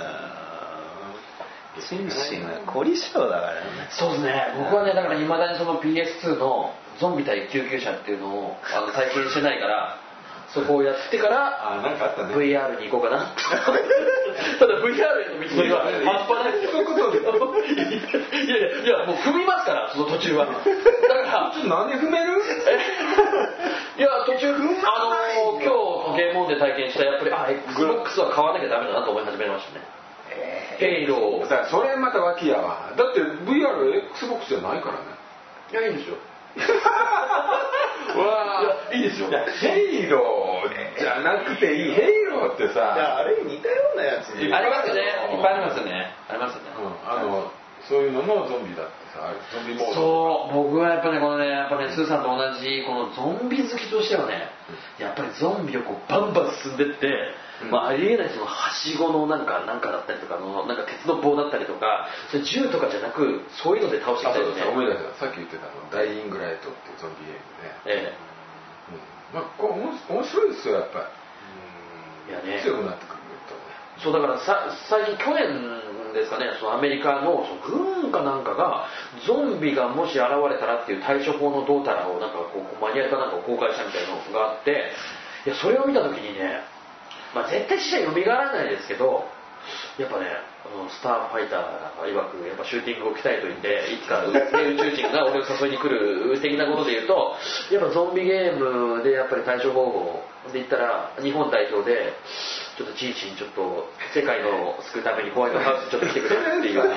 心身が凝り性だからね。そうですね。僕はねだからいまだにその PS2 のゾンビ対救急車っていうのをあの体験してないからそこをやってからあなんかあったね。VR に行こうかな。ただ VR への道のりは半端ない。ですよ。そういうことでいやいやいやもう踏みますからその途中は。だからちょっと何踏める？いや途中あの今日ゲームオンで体験したやっぱりあ XBOX は買わなきゃダメだなと思い始めましたね。ヘイロー。だからそれまた脇やわ。だって VRXBOX じゃないからね。いやいいんですよ わいやいいですよいやヘイローじゃなくていい。ヘイローってさ。あれ似たようなやつ。いっぱいありますよね。いっぱいありますよね。ありますよね、うんあのそういうののゾンビだってさゾンビモードそう僕はやっぱねこのねやっぱねスーさんと同じこのゾンビ好きとしてはねやっぱりゾンビをこうバンバン進んでって、うん。まあ、ありえないそのはしごのなんかなんかだったりとかのなんか鉄の棒だったりとかそれ銃とかじゃなくそういうので倒してきたいですねそう思い出した。さっき言ってたあのダイイングライトってゾンビゲームで、えうん。まあこれ面面白いですよやっぱえいやね。り強くなってくそうだからさ最近去年ですかねそのアメリカのその軍かなんかがゾンビがもし現れたらっていう対処法のどうたらをなんかこうマニュアルかなんかを公開したみたいなのがあっていやそれを見た時にね、まあ、絶対死者よみがらないですけどやっぱねスターファイターが曰くやっぱシューティングを鍛えといていつか、宇宙人が俺を誘いに来る的なことで言うとやっぱゾンビゲームでやっぱり対処方法をで言ったら日本代表でちょっとチーチンちょっと世界の救うためにホワイトハウスにちょっと来てくれっていう。ね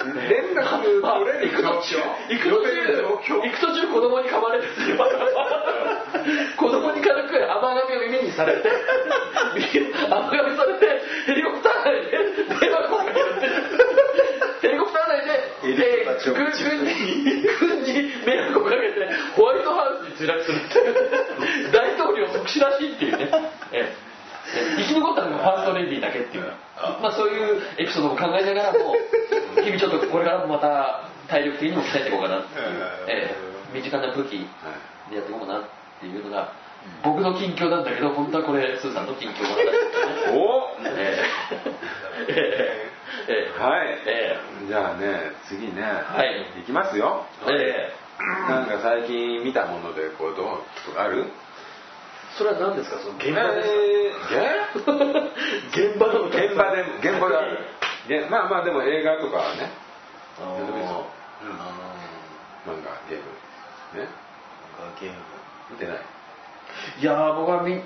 連絡取れる行く途中行く途中行く途中子供に噛まれるっていう子供に軽く甘噛みを耳にされて 甘噛みされてヘリコプター内で電話声かけるってヘリコプター内でヘリコプター軍軍に軍に迷惑をかけてホワイトハウスに墜落するっていう。大統領即死らしいっていうね。ええ。生き残ったのがファーストレディーだけっていうまあそういうエピソードも考えながらも日々ちょっとこれからもまた体力的にも鍛えていこうかなっていう、ええ。身近な武器でやっていこうかなっていうのが僕の近況なんだけど本当はこれスーさんの近況なんだけどねおえええ ええ。はい、えじゃあね次ね、はい。いきますよ。ええ。えなんか最近見たものでこうどう？とかある？それは何ですか？その現場で。すか、え？現場の。ー現場で現場である。げまあまあでも映画とかはね。あ何でもいいですよー。漫画ゲーム。ね。ゲーム。見てないいやー僕は見見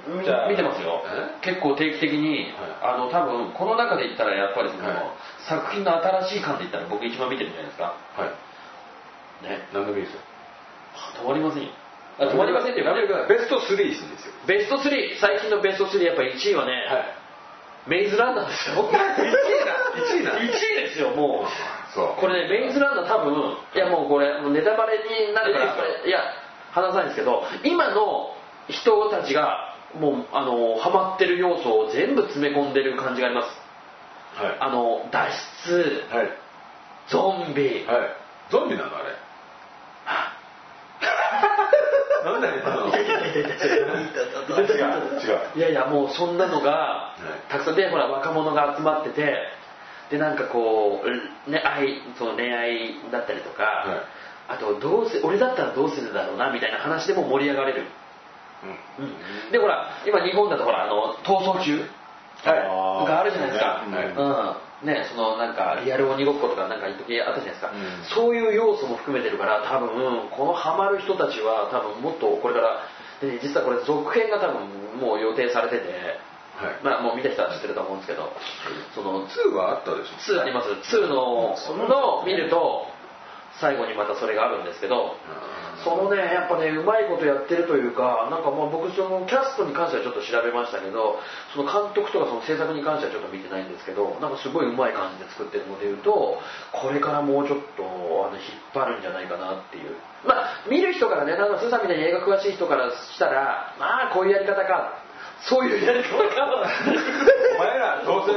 てますよ。え？結構定期的に、あの多分この中で言ったらやっぱりその、はい。作品の新しい感で言ったら僕一番見てるじゃないですか。はい。ね。何でもいいですよ。止まりませんよ。あ止まりませんっていうかねベスト3ですよ。ベスト3最近のベスト3やっぱ1位はね、はい。メイズランナーですよ。1位だ !1 位だ。1位ですよもう。そう。これねメイズランナー多分いやもうこれネタバレになるからいや話さないんですけど今の人たちがもうあのハマってる要素を全部詰め込んでる感じがありますはい。あの脱出はい。ゾンビ、はい。ゾンビなのあれ？なん。いやいやもうそんなのがいたくさんでほら若者が集まっててでなんかこう、ね、愛その恋愛だったりとか、はいあとどうせ俺だったらどうするだろうなみたいな話でも盛り上がれる、うん、でほら今日本だとほらあの逃走中はい。があるじゃないですか、はいうん。ね、そのなんかリアル鬼ごっことかなんか一時あったじゃないですか、うん。そういう要素も含めてるから多分このハマる人たちは多分もっとこれからで、ね、実はこれ続編が多分もう予定されてて、はい。まあもう見た人は知ってると思うんですけど。その2はあったでしょ？2あります。2のの見ると最後にまたそれがあるんですけどそのねやっぱねうまいことやってるというかなんかまあ僕そのキャストに関してはちょっと調べましたけどその監督とかその制作に関してはちょっと見てないんですけどなんかすごいうまい感じで作ってるのでいうとこれからもうちょっとあの引っ張るんじゃないかなっていう。まあ見る人からねなんかスーさんみたいに映画詳しい人からしたらまあこういうやり方か。そういうやり方かお前ら、どうせ、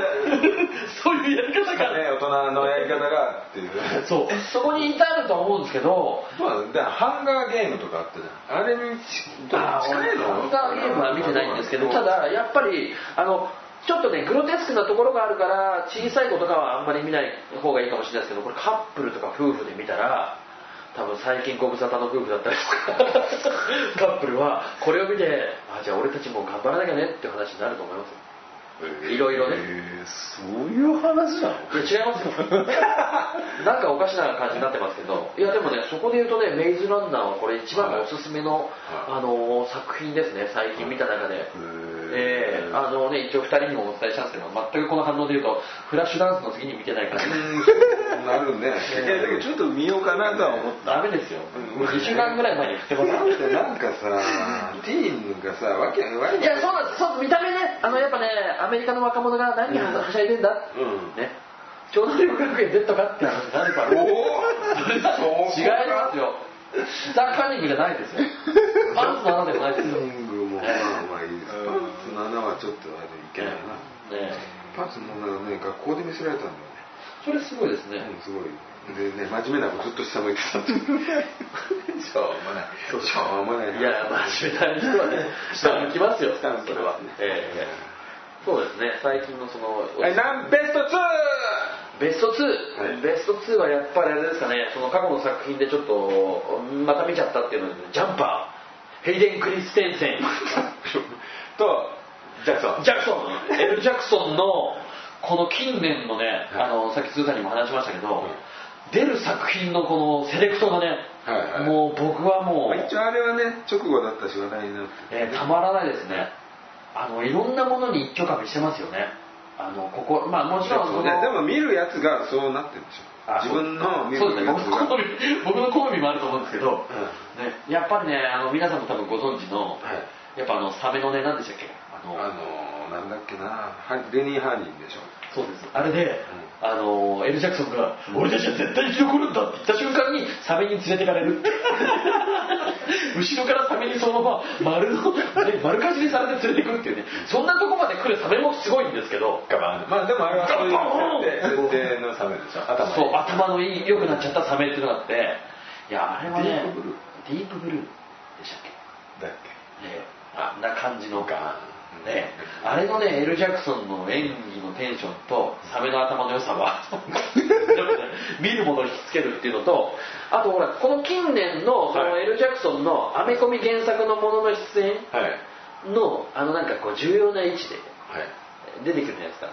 そういうやり方かね、大人のやり方がっていう。そう。そこに至ると思うんですけど。まあ、だハンガーゲームとかあったじゃん。あれに近いの？ハンガーゲームは見てないんですけどただやっぱりあのちょっとねグロテスクなところがあるから小さい子とかはあんまり見ない方がいいかもしれないですけどこれカップルとか夫婦で見たら多分最近ご無沙汰の夫婦だったりとか。カップルはこれを見てあじゃあ俺たちも頑張らなきゃねって話になると思いますいろいろね。えー。そういう話なの？いや違いますよ。なんかおかしな感じになってますけどいやでもねそこで言うとねメイズランナーはこれ一番のおすすめの、はい。あの作品ですね最近見た中で、ええあのね一応2人にもお伝えしたんですけど全くこの反応で言うとフラッシュダンスの次に見てないからうんなるね。いやだけどちょっと見ようかなとは思った。ダメですよ。もう2週間ぐらい前に振ってますなんでなんかさ、ティーンがさ、わけわけいやそうなんです。そう見た目ね。あのやっぱねアメリカの若者が何にはしゃいでんだ、うんね超能力学園 Z かって話になるから違いますよザ・カンニングじゃないですよパンツの穴でもないですよリングもまあまあいいです。パンツの穴はちょっとあれいけないな。ねパンツの穴はね、学校で見せられたんだよね。それすごいですね、うん、すごい。でね、真面目な子ずっと下向いてた。しょうもない。しょうもない。いや真面目な人はね下向きますよそれはええそうですね。最近のそのはい、なんベスト 2! ベスト2、はい。ベスト2はやっぱりあれですかね。その過去の作品でちょっとまた見ちゃったっていうのでジャンパー。ヘイデン・クリステンセン。と、ジャクソン。ジャクソン。エル・ジャクソンのこの近年のね、はい。あのさっきスーさんにも話しましたけど、出る作品のこのセレクトがね、はいはい。もう僕はもう、まあ一応あれはね、直後だったし話題になって。えーたまらないですねあのいろんなものに一挙かみしてますよね。あのここまあもちろんそのででも見るやつがそうなってるでしょ。あ自分の見るそうですね。やつが僕の好み 僕の好みもあると思うんですけど、うね、やっぱりねあの皆さんも多分ご存知の、はい。やっぱあのサメのね何でしたっけ？あのあのなんだっけな。はレニー・ハーニンでしょそうです。あれで、あのエル・ジャクソンが「俺たちは絶対生き残るんだ」って言った瞬間にサメに連れてかれる。後ろからサメにそのまま丸の、ね、丸かじりされて連れてくるっていうね。そんなとこまで来るサメもすごいんですけど。ガバン。まあでもあれはそういう設定のサメでしょ。頭そう頭のいい良くなっちゃったサメっていうのがあって。いやあれはねディープブルー。ディープブルーでしたっけ？だっね。あ。んな感じの。ガねあれのねエル・ジャクソンの演技のテンションとサメの頭の良さは 見るものに引きつけるっていうのとあとほらこの近年のそのはいエル・ジャクソンのアメコミ原作のものの出演はい。のあのなんかこう重要な位置ではい。出てくるじゃないですか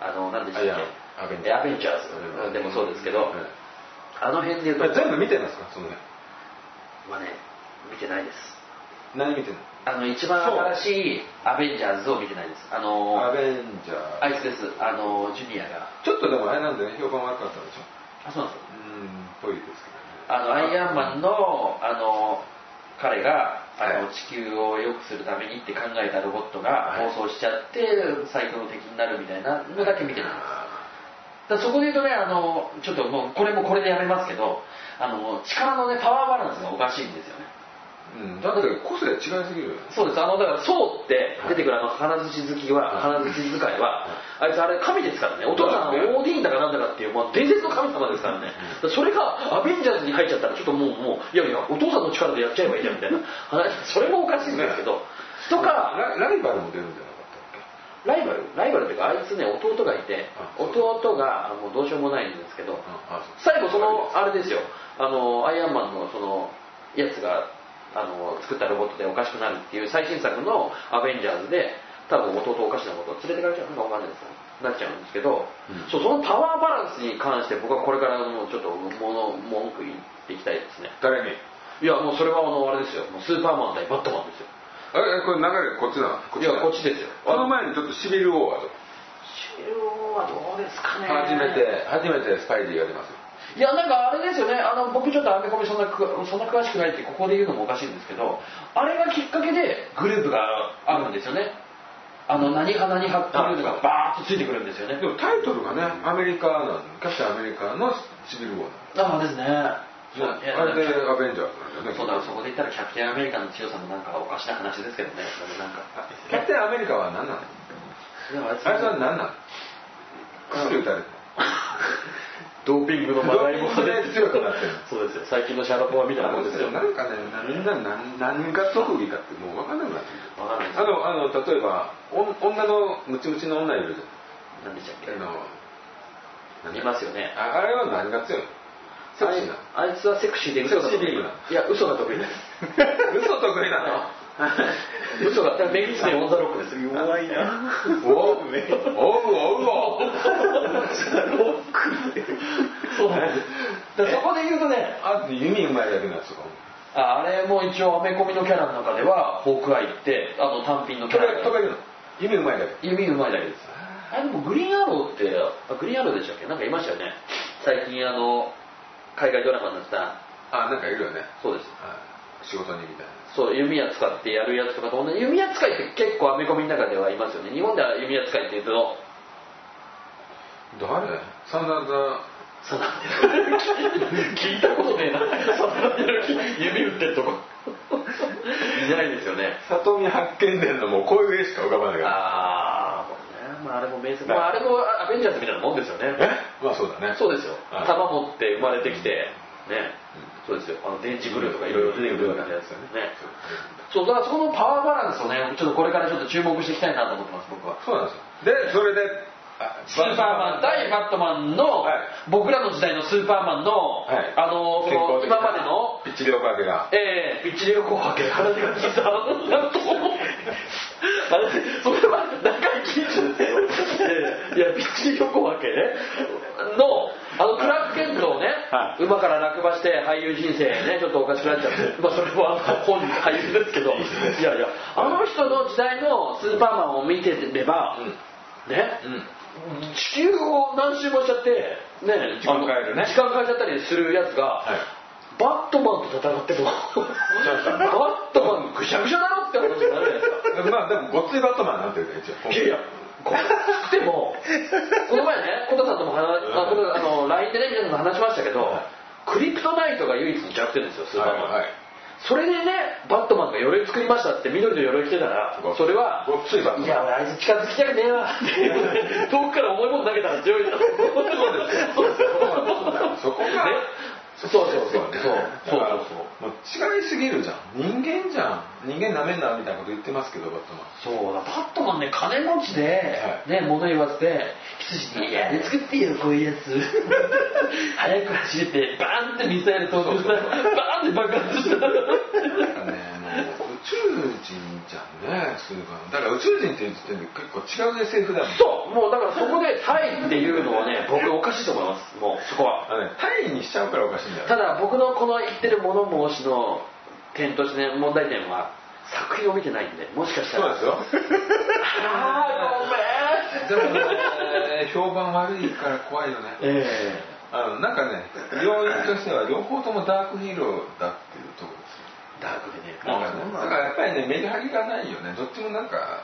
あの何でしたっけ？アベンジャーズ。でもそうですけど、はい。あの辺で言うとまあ全部見てますか？そのね。まあね見てないです。何見てんの？あの一番新しいアベンジャーズを見てないです。あのアベンジャーあいつです。あのジュニアが。ちょっとでもあれなんだよね評判悪かったでしょ。あそうなんですようんぽいですけどね。あのアイアンマンのあの彼があのはい。地球を良くするためにって考えたロボットがはい。暴走しちゃって最強の敵になるみたいなのだけ見てるんですだそこで言うとねあのちょっともうこれもこれでやめますけどあの力のねパワーバランスがおかしいんですよねうん、だって個性違いすぎるそうです。あのだからそうって出てくるあの金槌好きは金槌使いはあいつあれ神ですからね。お父さんそうだね。オーディーンだかなんだかっていう伝説の神様ですからね。それがアベンジャーズに入っちゃったらちょっともうもういやいやお父さんの力でやっちゃえばいいじゃんみたいな。話それもおかしいんですけど、とかラライバルも出るんじゃなかったっけ？ライバルライバルっていうかあいつね弟がいて弟があもうどうしようもないんですけどあ最後そのあれですよ。あのアイアンマンのそのやつがあの作ったロボットでおかしくなるっていう最新作のアベンジャーズで多分弟おかしなことを連れてかれちゃうのかわかんないですなっちゃうんですけど、うん。そうそのパワーバランスに関して僕はこれからもうちょっともの文句言っていきたいですね。誰に？いやもうそれはあのあれですよ。もうスーパーマン対バットマンですよ。あれこれ流れこっちなの？こいやこっちですよ。この前にちょっとシビル王はシロはどうですかね。初めて初めてスパイディが出ます。よいやなんかあれですよね。あの僕ちょっとアメコミそんなくそんな詳しくないってここで言うのもおかしいんですけどあれがきっかけでグループがあるんですよね。あの何派何派っていうのがバーッとついてくるんですよね。でもタイトルがねアメリカなのキャプテンアメリカのシビル王なのああですね。あれでアベンジャーズなんだよね。そうだそこで言ったらキャプテンアメリカの強さもなんかおかしな話ですけどね。なんか キャプテンアメリカは何なの？あいつあいつは何なの？薬打たれてドーピングのまがいも強くなってる。そうですよ。最近のシャラポワみたいなもんですよ。なんかねみんな何何が特技かってもう分かんなくなってるわかんないですあのあの例えばお女のムチムチの女いるじ何でしたっけゃんあの何いますよねああれは何が強いのセクシーなあいつはセクシーで嘘が得意セクシービームいや嘘が得意です嘘得意なの嘘がメギツネオンザロックです。弱いな。おおうおう。おうそうなんですだそこで言うとねあと弓うまいだけのやつとかもああれも一応アメコミのキャラの中ではホークアイってあの単品のキャラ。弓うまいだけ。弓うまいだけです。あでもグリーンアローってあグリーンアローでしたっけ？なんかいましたよね。最近あの海外ドラマになってた。あなんかいるよね。そうです。はい。仕事にみたいなそう弓矢使ってやるやつとかと同じ。弓矢使いって結構アメコミの中ではいますよね。日本では弓矢使いって言うと誰？サンダーザそうなんです聞いたことねえな。そんな指打ってるとこいないですよね。里見八犬伝のもうこういう絵しか浮かばないから。ああ、ね、まああれも名作、まあ、あれもアベンジャーズみたいなもんですよね。え？まあそうだね。そうですよ。はい。弾持って生まれてきて。ねそうですよ。あの電池ブルーとかいろいろ出てくるようなやつね。そうだからそこのパワーバランスをねちょっとこれからちょっと注目していきたいなと思ってます僕は。そうなんですよ。でそれであスーパーマン対バットマンの、はい。僕らの時代のスーパーマンの、はい。あの今までのピッチリオカーケが。ええピッチリ横分け体が刻んだとそれは中井貴一 いやピッチリ横分けねのあのクラーク・ケントをね、はい。馬から落馬して俳優人生ねちょっとおかしくなっちゃって、まあ、それは本人俳優ですけどいやいやあの人の時代のスーパーマンを見てれば、ね、うん。地球を何周もしちゃって、ね、時間変えるね。時間変えちゃったりするやつが、はい。バットマンと戦ってもバットマンぐしゃぐしゃだろって話になるじゃないですか。まあでもごっついバットマンになってるね一応。いやいやこでもこの前ねコタさんとも話あこれあの LINE でね皆さんと話しましたけど、はいクリプトナイトが唯一の弱点ですよスーパーマン、はいはいそれでねバットマンが鎧作りましたって緑の鎧着てたらごそれはいや俺あいつ近づきたくねえわ。っ て遠くから重いもの投げたら強いな。そうですよ。そうですよ。そこがねそうそうそうそう。ねそう。そう違いすぎるじゃん。人間じゃん。人間なめんなみたいなこと言ってますけどバットマン。そう。だバットマンね金持ちで、ね物言わせて羊に「い。やで作ってよこういうやつ」早く走れてバーンってミサイル投入したらバーンって爆発したねあの宇宙人じゃんねスーパーマンだから宇宙人って言ってんで結構違う SF だもん。そうもうだからそこでタイっていうのはね 僕おかしいと思いますもうそこは。ねタイにしちゃうからおかしいんだよ。ただ僕のこの言ってる物申しの点としてね問題点は作品を見てないんでもしかしたら。そうですよ。ああごめん。でもね評判悪いから怖いよね。え。あのなんかね要因としては両方ともダークヒーローだっていうダークでね。なんかねだからやっぱりねメリハリがないよね。どっちもなんか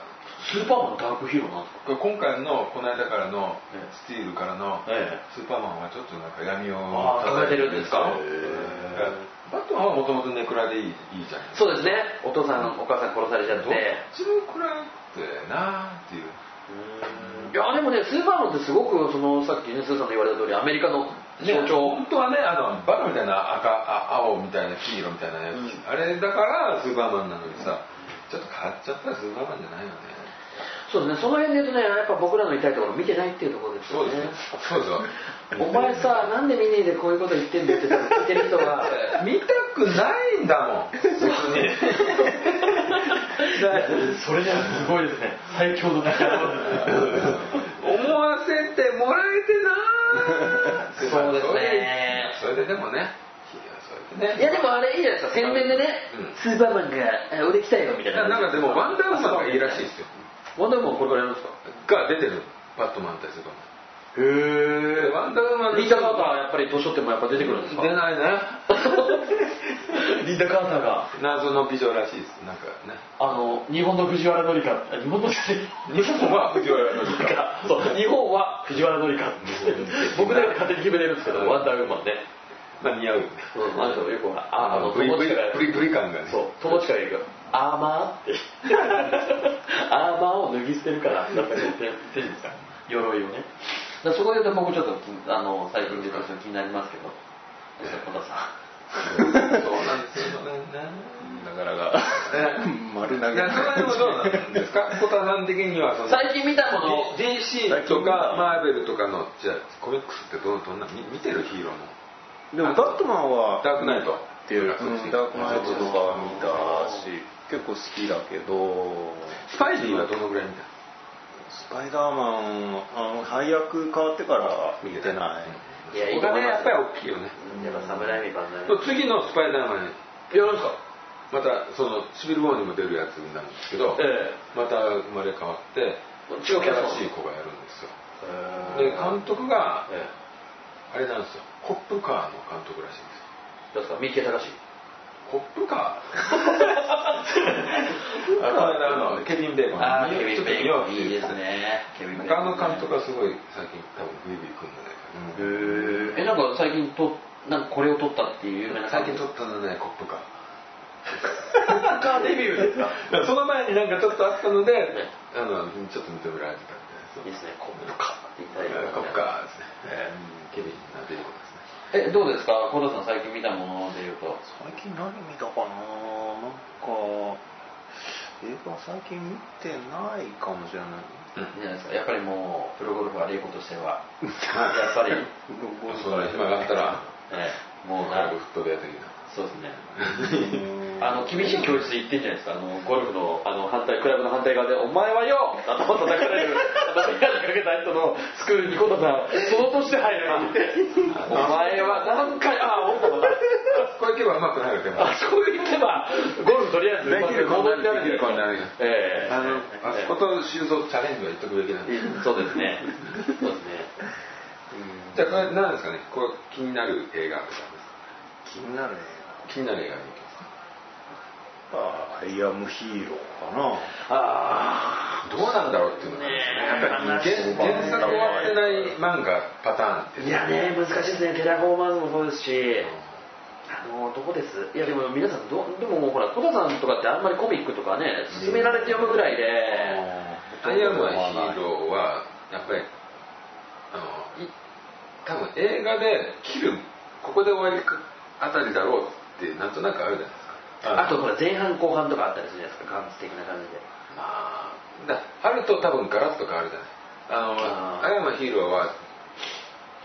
スーパーマンダークヒーローなんですか今回のこの間からのええ。スティールからのえスーパーマンはちょっとなんか闇を抱えてるんですか？へえバットマンはもともとネクラでいいいいじゃんそうですね。お父さんお母さん殺されちゃって。どっちも暗くてなーっていう。いやでもねスーパーマンってすごくそのさっきねスーさんの言われた通りアメリカの象徴、本当はねあのバカみたいな赤あ青みたいな黄色みたいなやつ、うん。あれだからスーパーマンなのにさちょっと変わっちゃったらスーパーマンじゃないよね。そうですね。その辺で言うとねやっぱ僕らの言いところ見てないっていうところですよね。そうですよお前さなんで見ねえでこういうこと言ってんだよって多分聞いてる人は 見たくないんだもん。別に。それじゃすごいですね。最強の仲間思わせてもらえてなー。そうですね。それででもね。いやそれでねいやでもあれいいじゃないですか。宣伝でね、うん。スーパーマンがあ俺来たよみたいな。なんかでもワンダーウーマンがいいらしいですよ。ワンダーマンこれからやるんですか？が出てる。バットマン対スーパーマンへワンダーウーマンリーダー・カーターやっぱり年取ってもやっぱ出てくるんですか？出ないね。リーダー・カーターが。謎の美女らしいですなんかね。あの日本の藤原紀香。日本の日本は藤原紀香。そう日本は藤原紀香。僕だけ勝手に決めれるんですけどワンダーウーマンねまあ似合う。うんあのよくああのブリブリブリブリ感がね。そう友達から言うよアーマーって。アーマーを脱ぎ捨てるからやっぱり言って言ってるんですか鎧をねだそこで言うと僕ちょっとあの最近で言うと気になりますけど小田さ そうなんですよね。なかなか丸投げ。いやそれはでもどうなんですか？小田さん的にはそのん最近見たもの DC とか。マーベルとかのじゃあコミックスってどうどんな見見てるヒーローのでもバットマンはダークナイト。っていう、うん、ダークナイトとか見たし結構好きだけど。スパイディはどのぐらい見た？スパイダーマンあの配役変わってから見てない。いやいいここがねやっぱりり大きいよね。やっぱ侍味版だね。次のスパイダーマン。やるんですかまたそのシビル・ウォーにも出るやつになるんですけど、えまた生まれ変わって違う新しい子がやるんですよ。えで監督がえあれなんですよ。ホップカーの監督らしいんですよ。どうですか？三池隆ホップカー あこの間のケビン・ベーコンああケビン・ベーコン。いいですね。ケビン・ベーコンあの監督はすごい最近多分グイグイ来るんじゃないかな、へえなんか最近となんかこれを撮ったっていう有名な最近撮ったのねコップカーカーデビューですかその前になんかちょっとあったので、あのちょっと認められてたみたいですいいですね。コップカーって言ったらいいコップカーですね、えー、ケビン・ナデリコですねえどうですか？小田さん最近見たものでいうと。最近何見たかな？なんか映画最近見てないかもしれない。いいじゃないですか？やっぱりもうプロゴルファー玲子としては。やっぱり、そうだ暇があったらええもうな早くフットでやってきたそうですね。あの厳しい教室行ってんじゃないですか。あのゴルフのあの反対クラブの反対側で「お前はよ!」頭叩かれる。頭にかけた人のスクールに小田さんその年で入るよって。お前は何回ああ折ったまたこれ行けばうまくなるけどあそこ行けばゴルフとりあえずできる子になるできる子になるええ。あのあそこと修造チャレンジは言っとくべきなんです。そうですね。そうですね。じゃあこれ何ですかね？こう気になる映画とかですか？気になる映気になる映画に行きますか？画あアイアムヒーローかな。あどうなんだろうっていうのがね。やっぱり原原作終わってない漫画パターンってあいやね難しいですね。テラフォーマーズもそうですし。あのどこです？いやでも皆さんどでももうほら小田さんとかってあんまりコミックとかね勧められて読むぐらいで、アイアムアヒーローはやっぱりあのい多分映画で切るここで終わりかあたりだろうってなんとなくあるじゃないですか。あとほら前半後半とかあったりするじゃないですか。ガンツ的な感じで。まあだあると多分ガラッと変わるじゃない。あのあー。アイアムはヒーローは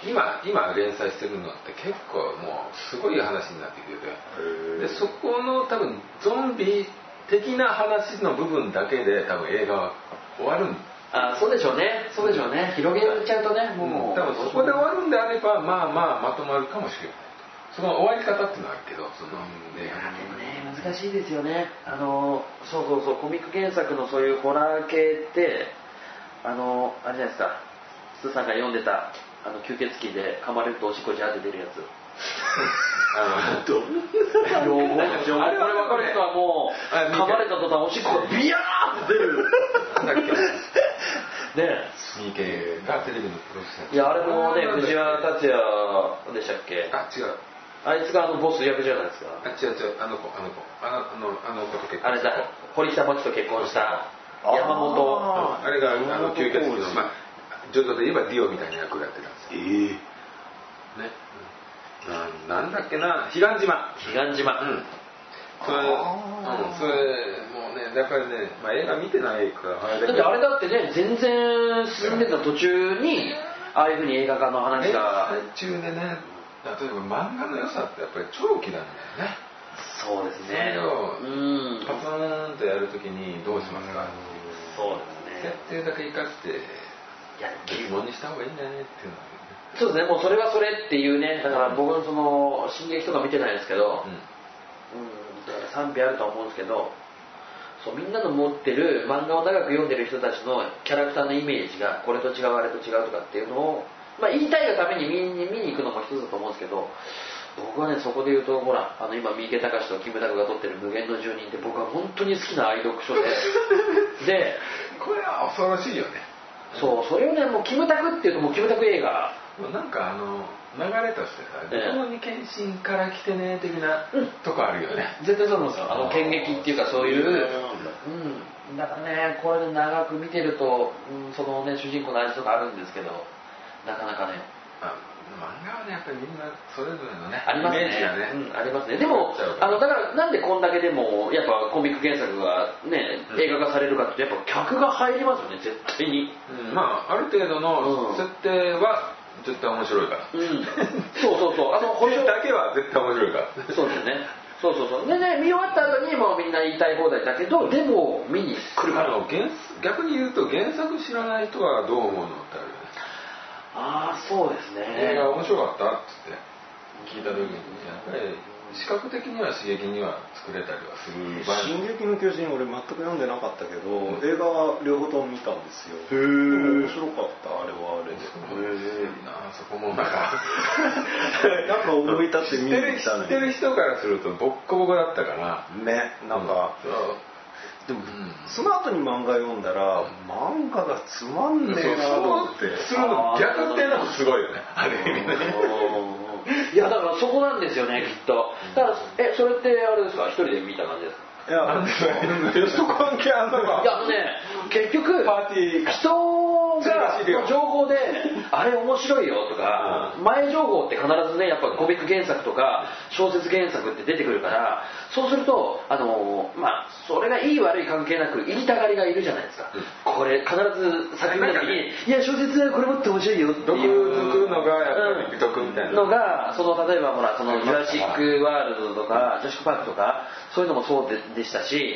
今今連載してるのって結構もうすごい話になってきてて。でそこの多分ゾンビ的な話の部分だけで多分映画は終わるん。あそうでしょうね。そうでしょうね。広げちゃうとねもう、多分そこで終わるんであればまあまあまとまるかもしれないその終わり方っていうのはあるけどその映画あでもね難しいですよね。あのそうそうそうコミック原作のそういうホラー系ってあのあれじゃないですか。スーさんが読んでたあの吸血鬼で噛まれるとおしっこジャーって出るやつ。あどう？両方でしょあれはこれ分かる人はもうあ噛まれた途端おしっこがビヤーって出る。のなんだっけ。ね。三池がテレビのプロデューサーいやあれもね藤原達竜也でしたっけ。あ違うあいつがあのボス役じゃないですか。あ違う違うあの子あの子。あのあのあの子と結婚あれだ堀北真希と結婚した山本。ああれがあの吸血鬼のまあジョジョで言えばディオみたいな役をやってたんですよ。ええね、うん、なんなんだっけな。彼岸島。彼岸島、うん。それ、あー。うん、それもうねやっぱりね、まあ、映画見てないからあれだってあれだってね全然進んでた途中にああいうふうに映画化の話が。最中でね例えば漫画の良さってやっぱり長期なんだよね。そうですそれをうん。パツーンとやるときにどうしますか？そうですね。設定だけ生かしてに。した方がいいんね？っていうのはそうですね。もうそれはそれっていうねだから僕のその進撃とか見てないですけど、ね、うん、だから賛否あるとは思うんですけどそうみんなの持ってる漫画を長く読んでる人たちのキャラクターのイメージがこれと違うあれと違うとかっていうのを、まあ、言いたいがために見に見に行くのも一つだと思うんですけど僕はねそこで言うとほらあの今三池隆とキムタクが撮ってる「無限の住人」って僕は本当に好きな愛読書で でうん、これは恐ろしいよね。そうそれをねもうキムタクっていうともうキムタク映画。なんかあの流れとしてさ「ええ。どこに献身から来てね」的なとこあるよね、絶対そうなんですよあの剣劇っていうかそういううん。うん。だからねこれで長く見てると、うん、そのね主人公の味とかあるんですけどなかなかね。あ漫画はねやっぱりみんなそれぞれのねありますね。ね、うん、ありますね。でもあのだからなんでこんだけでもやっぱコミック原作がねうん。映画化されるかってやっぱ客が入りますよね絶対に。うん。まあある程度うん。の設定は絶対面白いから、うん。そうそうそう。あの これだけは絶対面白いから。そうですね。そうそうそう。でね見終わった後にもうみんな言いたい放題だけどでも見に来る。からあの原逆に言うと原作知らない人はどう思うの？ってあるああそうですね。映画面白かったっつって聞いた時にやっぱり視覚的には刺激には作れたりはする場合進撃の巨人俺全く読んでなかったけど、ん。映画は両方とも見たんですよ。へー。面白かったあれはあれで。いいなあそこもなんか。なんか思い立って見に行ったの知ってる人からするとボッコボコだったから。ねなんか、そうでも、うん。その後に漫画読んだら漫画がつまんねえなと思って。するの逆転のもすごいよね。ある意味ね。いやだからそこなんですよねきっと。だからえそれってあれですか？一人で見た感じですか？いやなんで人関係あんのかいやあのね結局パーティー人がの情報であれ面白いよとか前情報って必ずねやっぱコミック原作とか小説原作って出てくるからそうするとあのまあそれがいい悪い関係なく言いたがりがいるじゃないですか、これ必ず作品の時に、いや小説これもって面白いよっていうのがやっぱりみたいな、のがその例えばほらそのジュラシック・ワールドとかジョシック・パークとかそういうのもそうででしたし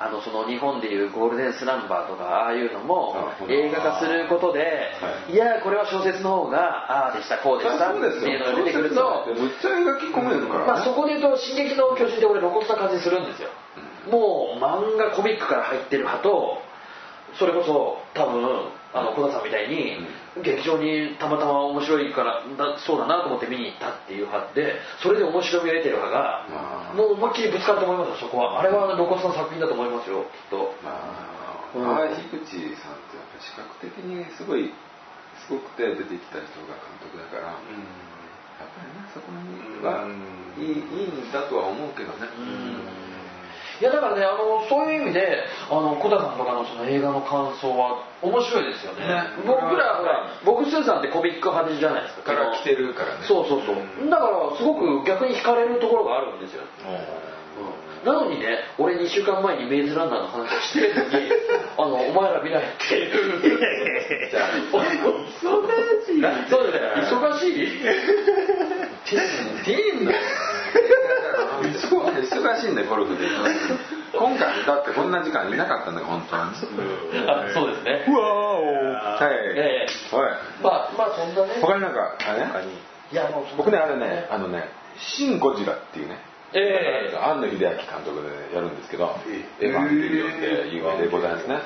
あのその日本でいうゴールデンスランバーとかああいうのもあ映画化することでい。やこれは小説の方がああでしたこうでしたっていうのが出てくるとむっちゃ描き込めるから、ね。まあ、そこで言うと「進撃の巨人」で俺露骨な感じするんですよ。もう漫画コミックから入ってる派とそれこそ多分あの小田さんみたいに劇場にたまたま面白いからだそうだなと思って見に行ったっていう派でそれで面白みを得てる派がもう思いっきりぶつかると思いますよそこは。あれは露骨な作品だと思いますよきっと。まうん。あ、口さんってやっぱり視覚的にすごいすごくて出てきた人が監督だから、やっぱりねそこにはうん。いいいいんだとは思うけどね、いやだからねあのそういう意味であの小田さんとかのその映画の感想は面白いですよね。ね。僕らほら僕スーさんってコミック派じゃないですか。から来てるからね。そうそうそう。だからすごく逆に惹かれるところがあるんですよ、なのにね俺2週間前にメイズランナーの話をしてるのに あのお前ら見ないっていう。じゃあそうですね。忙しい。ティーン。テ 忙しいんだよゴルフで今回だってこんな時間いなかったんだよ本当はあそうですね。うわーはい、ええはい。まあまあそんなね。他になんかあれ？他に。いやもう僕ねあれねあのね「シン・ゴジラ」っていうねええ。庵野秀明監督でやるんですけど「えエヴァンゲリオン」で有名でございますね。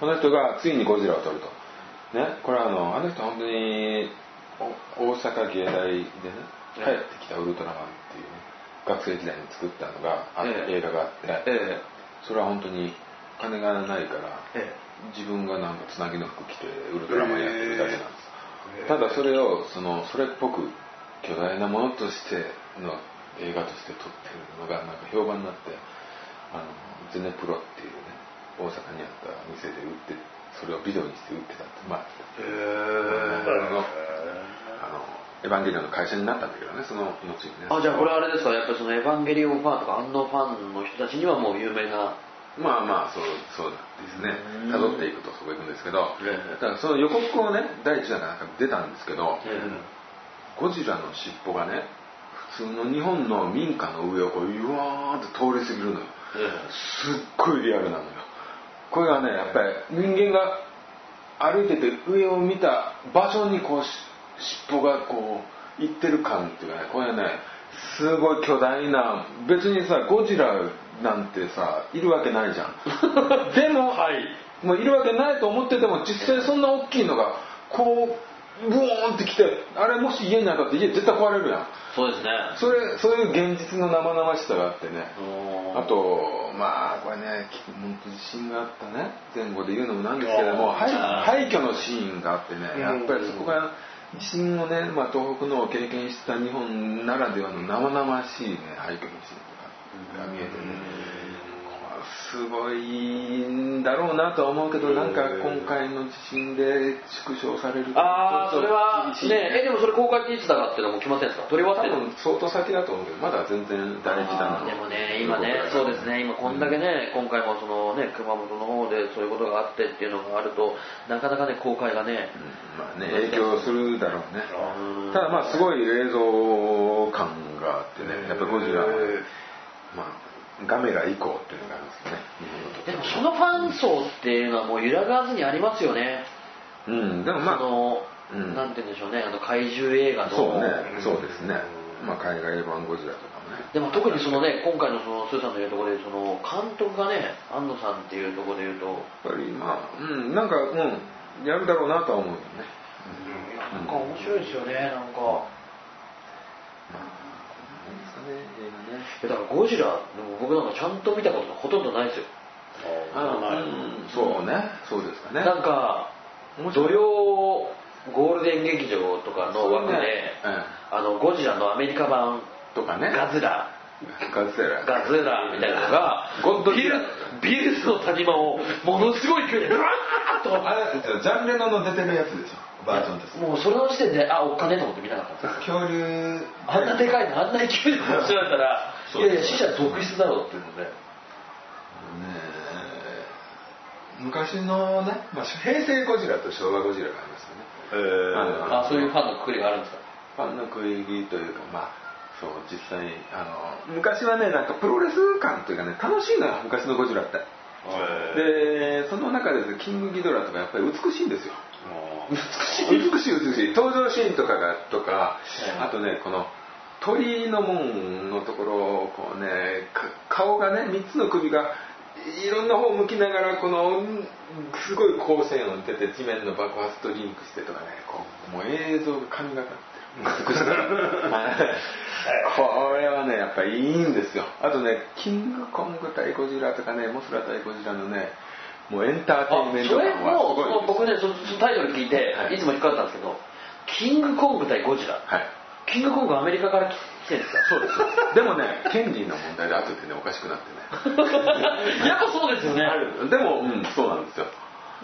この人がついにゴジラを撮ると。ねこれはあのあの人本当にお大阪芸大でね帰ってきたウルトラマン学生時代に作ったのがあ、え。え映画があって、えそれは本当に金がないからええ。自分がなんかつなぎの服着てウルトラマンやってるだけなんです、ただそれをそのそれっぽく巨大なものとしての映画として撮ってるのがなんか評判になってあのゼネプロっていうね大阪にあった店で売ってそれをビデオにして売ってたってまあえ。へあのエヴァンゲリオンの会社になったんだけどねその後にね。あじゃあこれあれですか？やっぱりそのエヴァンゲリオンファンとか安納ファンの人たちにはもう有名な。まあまあそうそうですね。うん。辿っていくとそこ行くんですけどええ。だからその予告をね第一話かなんか出たんですけどえゴジラの尻尾がね普通の日本の民家の上をこううわーって通り過ぎるのよ。え。すっごいリアルなのよ。これがねやっぱり人間が歩いてて上を見た場所にこうし尻尾がこう行ってる感っていうかねこれねすごい巨大な別にさゴジラなんてさいるわけないじゃん。でも、はい。もういるわけないと思ってても実際そんな大きいのがこうブーンってきてあれもし家に当たって家絶対壊れるやん。そうですね。それそういう現実の生々しさがあってね。あとまあこれね本当地震があったね。前後で言うのもなんですけれども廃墟のシーンがあってねやっぱりそこが地震をね、まあ、東北のを経験した日本ならではの生々しいね廃墟のシーンとかが見えてね。すごいんだろうなとは思うけどなんか今回の地震で縮小されるとああそれはちょっと厳しい。ねえでもそれ公開っていつだかっていうのも決まってるんですか？撮り終わってる相当先だと思うけどまだ全然大事だなでもね今ねそうですね今こんだけね今回もそのね熊本の方でそういうことがあってっていうのがあるとなかなかね公開がねうんまあね影響するだろうね。うん。ただまあすごい映像感があってねやっぱりゴジラはまあガメラ以降っていうのがあるんですよね。でもそのファン層っていうのはもう揺らがわずにありますよね。うんでもまあその、うん。なんて言うんでしょうね。あの怪獣映画の。そうね。そうですね。まあ海外版ゴジラとかもね。でも特にそのね今回のそのスーさんの言うところでその監督がね安野さんっていうところで言うと。やっぱりまあうんなんかうんやるだろうなとは思うよね。なんか面白いですよねなんか。まあなんね映画ねいやだからゴジラ僕なんかちゃんと見たことがほとんどないですよ。あうん。そうね。そうですかね。なんか土曜ゴールデン劇場とかの枠で、そうねあのゴジラのアメリカ版とかね。ガズラ。ガズラ。ガズラみたいなのがゴッドビルビルスの谷間をものすごい勢いでブワーッと。あれですよジャンレノの出てるやつでしょバージョンです。もうそれの時点であおっかねえと思って見なかったんですよ。恐竜あんなでかいのあんな勢いで走られたらいやいや死者続出だろうっていうので。ねえ。昔のね、まあ、平成ゴジラと昭和ゴジラがありますよね。えああそういうファンのくくりがあるんですか？ファンの食い気というかまあそう実際あの昔はねなんかプロレス感というかね楽しいのよ昔のゴジラって。でその中でキングギドラとかやっぱり美しいんですよ美しい美しい。登場シーンとかがとか、あとねこの鳥の門のところをこうねか顔がね3つの首がいろんな方を向きながらこのうんすごい光線を出て地面の爆発とリンクしてとかねこうもう映像が神がかってる。美しいこれはねやっぱりいいんですよ。あとねキングコング対ゴジラとかねモスラ対ゴジラのねもうエンターテインメント感はすごいです。僕ねそのタイトル聞いて、はい。い、つも引っかかったんですけどキングコング対ゴジラ。はい。キングコングアメリカから来てるんですかそうです。でもね権利の問題で後でねおかしくなってね。やっぱそうですよね。でも、うん、そうなんですよ。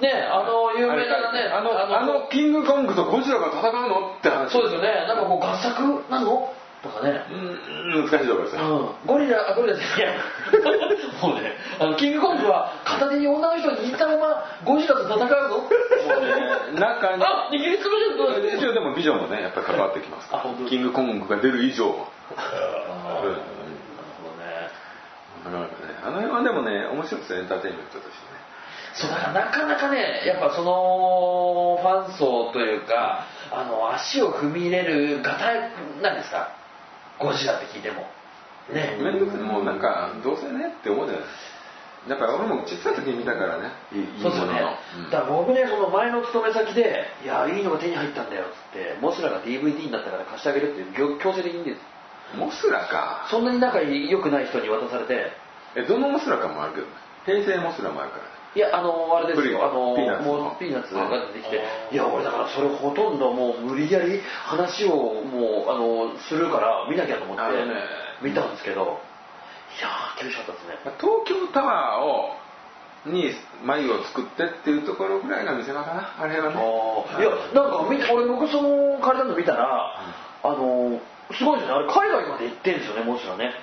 ねあの有名なねあの、あの、キングコングとゴジラが戦うのって話。そうですよね。なんかこう合作なのとかねうん、難しいところですよ。うん、ゴリラ、あ、ゴリラじゃないいや、もうね、あの、キングコングは片手に女の人を握ったままゴジラと戦うぞ。もうね中に。あ、握りつぶしどうです一応でもビジョンもね、やっぱり関わってきますからあ本当。キングコングが出る以上。あーうんなるほどね。なかなかね、あの辺はでもね、面白いですよ、エンターテインメントとしてね。そうだからなかなかね、やっぱそのファン層というか、あの足を踏み入れる方なんですか、ゴジラって聞いても。ね。めんどくさい、もうなんか、どうせねって思うじゃないですか。やっぱり俺も小さい時に見たからね、そうですよね。うん。だから僕ねその前の勤め先で「いやいいのが手に入ったんだよ」っつってモスラが DVD になったから貸してあげるっていう強強制的にです。モスラか。そんなに仲良くない人に渡されて。えどのモスラかもあるけどね。平成モスラもあるからいやあのあれですよ。あのピーナッツ。のもうピーナッツが出てきて。あいや俺だからそれほとんどもう無理やり話をもうあのするから見なきゃと思って見たんですけどいやー厳しかったですね。東京タワーをに眉を作ってっていうところぐらいが見せ場かなあれはね。いやなんか見て俺僕その彼らの見たらあのすごいですね。あれ海外まで行ってんですよねもちろんね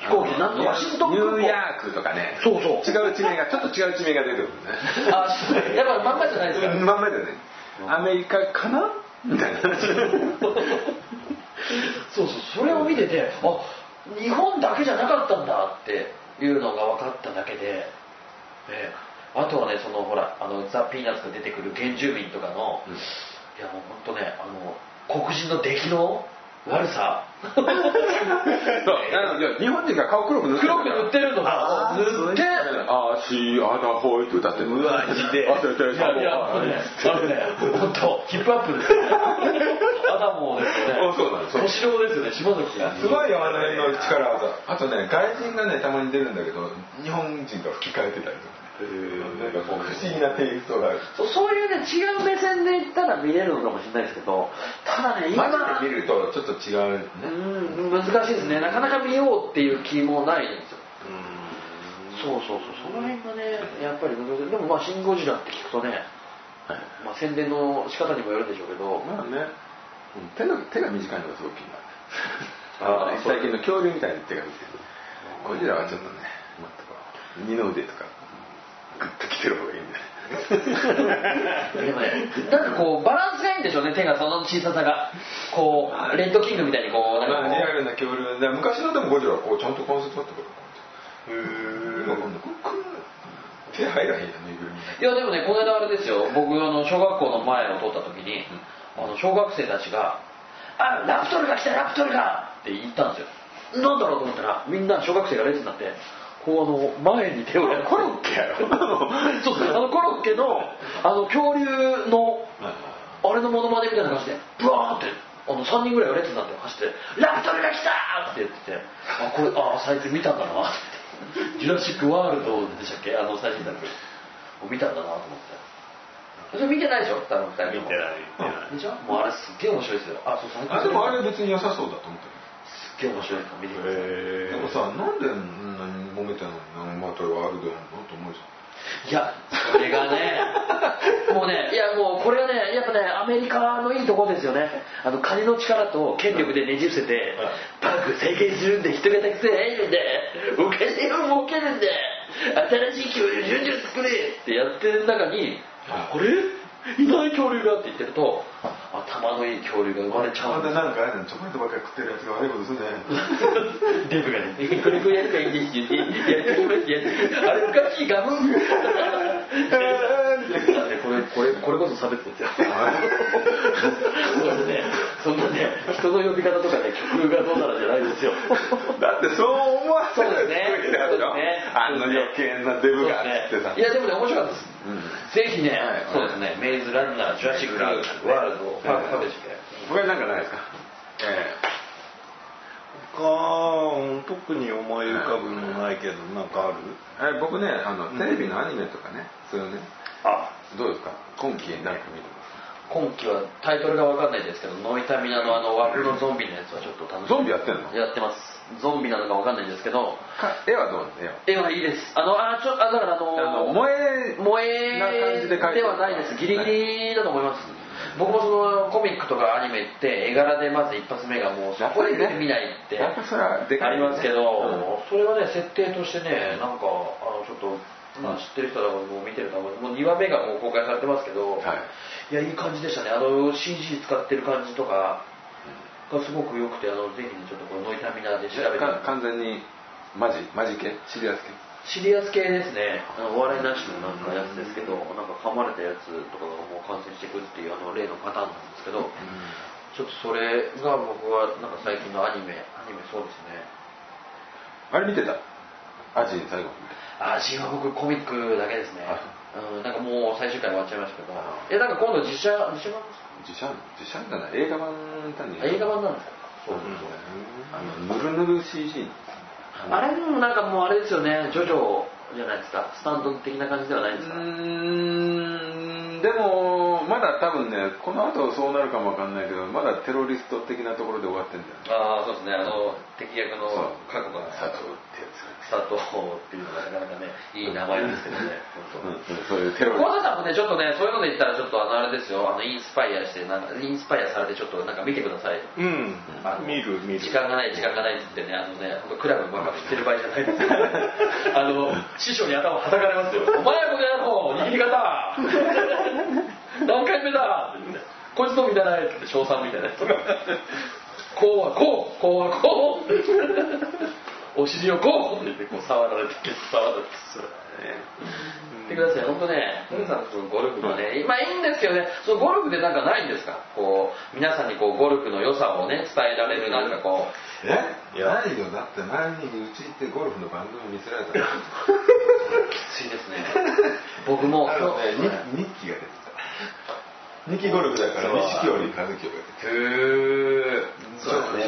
飛行機でなんとワシントンニューヤークとかね。そうそう。違う地名がちょっと違う地名が出てくるね。あやっぱまんまじゃないですか。まんまでねアメリカかな？みたいな。話そうそう。それを見ててあ日本だけじゃなかったんだっていうのが分かっただけで、ね、あとはねそのほらあのザ・ピーナッツが出てくる原住民とかの、うん。いやもう本当ねあの黒人の出来の悪さ。そうあのいや日本人が顔黒く塗ってる。黒く塗ってるのがあー塗ってあーしーあだほいって歌ってる。うわマジであそうそういやいやあのねあのね本当ヒップアップですよアダモですよね。あそうなんです。小四郎ですよね島崎。がすごいよあの辺の力技。あとね外人がねたまに出るんだけど日本人が吹き替えてたりとかね。なんかこう不思議なテイストがある。そうそういうね違う目線で言ったら見れるのかもしれないですけどただね今マジで見るとちょっと違うね。うん難しいですね。なかなか見ようっていう気もないんですよ。そうそうそう。その辺がねやっぱりでもまあ「シン・ゴジラ」って聞くとね、まあ、宣伝の仕方にもよるんでしょうけど。まあね。うん手の手が短いのがすごく気になる あー 最近の恐竜みたいな手が短いゴジラはちょっとね二の腕とかグッときてる方がいいんだよでもねなんかこうバランスがいいんでしょうね手がその小ささが。こうレッドキングみたいにこうなんかこう。まあリアルな恐竜で昔のでもゴジラはこうちゃんと関節あったから。今今度こう手入らへんやんぬいぐるみいやでもねこの間あれですよ。僕あの小学校の前を通った時に、あの小学生たちが「あラプトルが来たラプトルが!」って言ったんですよ。なんだろうと思ったらみんな小学生が列になってこうあの前に手をやるコロッケ？や ろそう。あのコロッケのあの恐竜のあれのモノマネみたいな感じでブワーってあの3人ぐらいが列になって走って「ラプトルが来た!」って言っててあこれあ最近見たんだなってジュラシック・ワールドでしたっけ？あの最新作を見たんだなと思って。それ見てないでしょ？多分2人見てない見てない。でしょ？もうあれすっげえ面白いですよ。あそう最近。あでもあれ別に良さそうだと思ってすっげえ面白いから見てください。るでもさなんでそんなに揉めてんの？にまたワールドやんのと思うじいやそれがね もうねいやもうこれはねやっぱねアメリカのいいところですよね。あの金の力と権力でねじ伏せてバッグ再建するんで人がたくさん入るんでお金を儲けるんで新しい恐竜順々作れってやってる中にあれ？いない恐竜がって言ってると頭のいい恐竜が生まれちゃうなんかあれチョコレートばっかり食ってるやつが悪いことするねデブがね、これこれやいいんですよね。やってきますやってあれ昔ガム。あれこれこれこれこそ差別ですよ。そうですね。そんなね人の呼び方とかね曲がどうならじゃないですよ。だってそう思わせるそうですねねあんな余計なデブがってさいやでもね面白かったです。うんぜひね、はいそうですね、メイズランナー、ジュラシックワールド、パークでしたっけこれなんかないですか？え他特に思い浮かぶのないけどなんかある？ええ僕ねあのテレビのアニメとかねそういうね。あ、どうですか？今期なんか見てます？今期はタイトルがわかんないですけど、ノイタミナのあの枠のゾンビのやつはちょっと楽しみ。ゾンビやってんの？やってます。ゾンビなのかわかんないんですけど、か絵はどう？なの絵は。絵はいいです。あの、あ、ちょ、あ、だからあの、あの萌え萌えな感じで描いてる。ではないです。ギリギリだと思います。僕もそのコミックとかアニメって絵柄でまず一発目がもうそこで見ないってありますけど、うん。それはね設定としてねなんかあのちょっと、まあ、知ってる人はもう見てると思うもう2話目がもう公開されてますけど、はい。いやいい感じでしたね。あの CG 使ってる感じとかがすごく良くてあのぜひねちょっとこのノイタミナで調べて。か完全にマジマジ系？シリアス系？シリアス系ですね。あのお笑いなしのなんかやつですけどなんか噛まれたやつとかがもう感染してくるっていうあの例のパターンなんですけど、ちょっとそれが僕はなんか最近のアニメアニメそうですね。あれ見てた？アジン最後あジンは僕コミックだけですね。あうんなんかもう最終回終わっちゃいましたけど。あいやなんか今度実写実写版？ですか実写？実写じゃない。映画版単に。あ映画版なんですか？そうあのぬるぬる CG あれもなんかもうあれですよね。ジョジョじゃないですか。スタンド的な感じではないんですか？うーんでもまだ多分ねこの後そうなるかもわかんないけどまだテロリスト的なところで終わってんだよね。ああそうですね。あの敵役の過去が佐藤ってやつ。佐藤っていうのがなかなかねいい名前ですけどねそういうテロリ小田さんもね、ちょっとね、そういうので言ったら、ちょっとあの、あれですよ、あの、インスパイアして、なんか、インスパイアされて、ちょっとなんか見てください。うん。あの見る見る。時間がない、時間がないって言ってね、あのね、本当クラブばっか振ってる場合じゃな。いです。あの、師匠に頭はたかれますよ。お前この野郎、握り方何回目だ?って言ってこいつの見たないって称賛みたいなやつ。こうはこう、こうはこう。お尻をこうって言って、こう触られて、触られて、言ってください、本当ね、皆さんのゴルフがね、まあいいんですけどね、そのゴルフでなんかないんですか？こう、皆さんにこう、ゴルフの良さをね、伝えられる、なんかこう、え？いや。ないよ。だって前にうち行ってゴルフの番組見せられたの きついですね。僕も、あのね日日記が出てた。日記ゴルフだから錦織和樹がへー。そうだね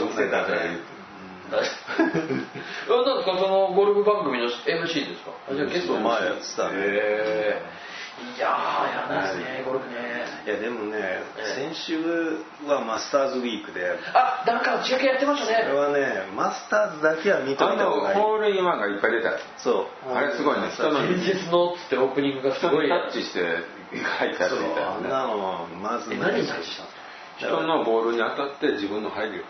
女性だから言うてなんですかそのゴルフ番組の MC ですか？あじゃあゲスト前やってたね。へー。いやーやらないですねゴルフね。いやでもねええ。先週はマスターズウィークで。あなんか中継やってましたそれねはねマスターズだけは見といあのた方がいい。ホールインワンがいっぱい出た。そう。あれすごいね。人の現実のっつってオープニングがすごい。タッチして書いてあるそうみたいな。のまず何に対したんですか人のボールに当たって自分の入るへ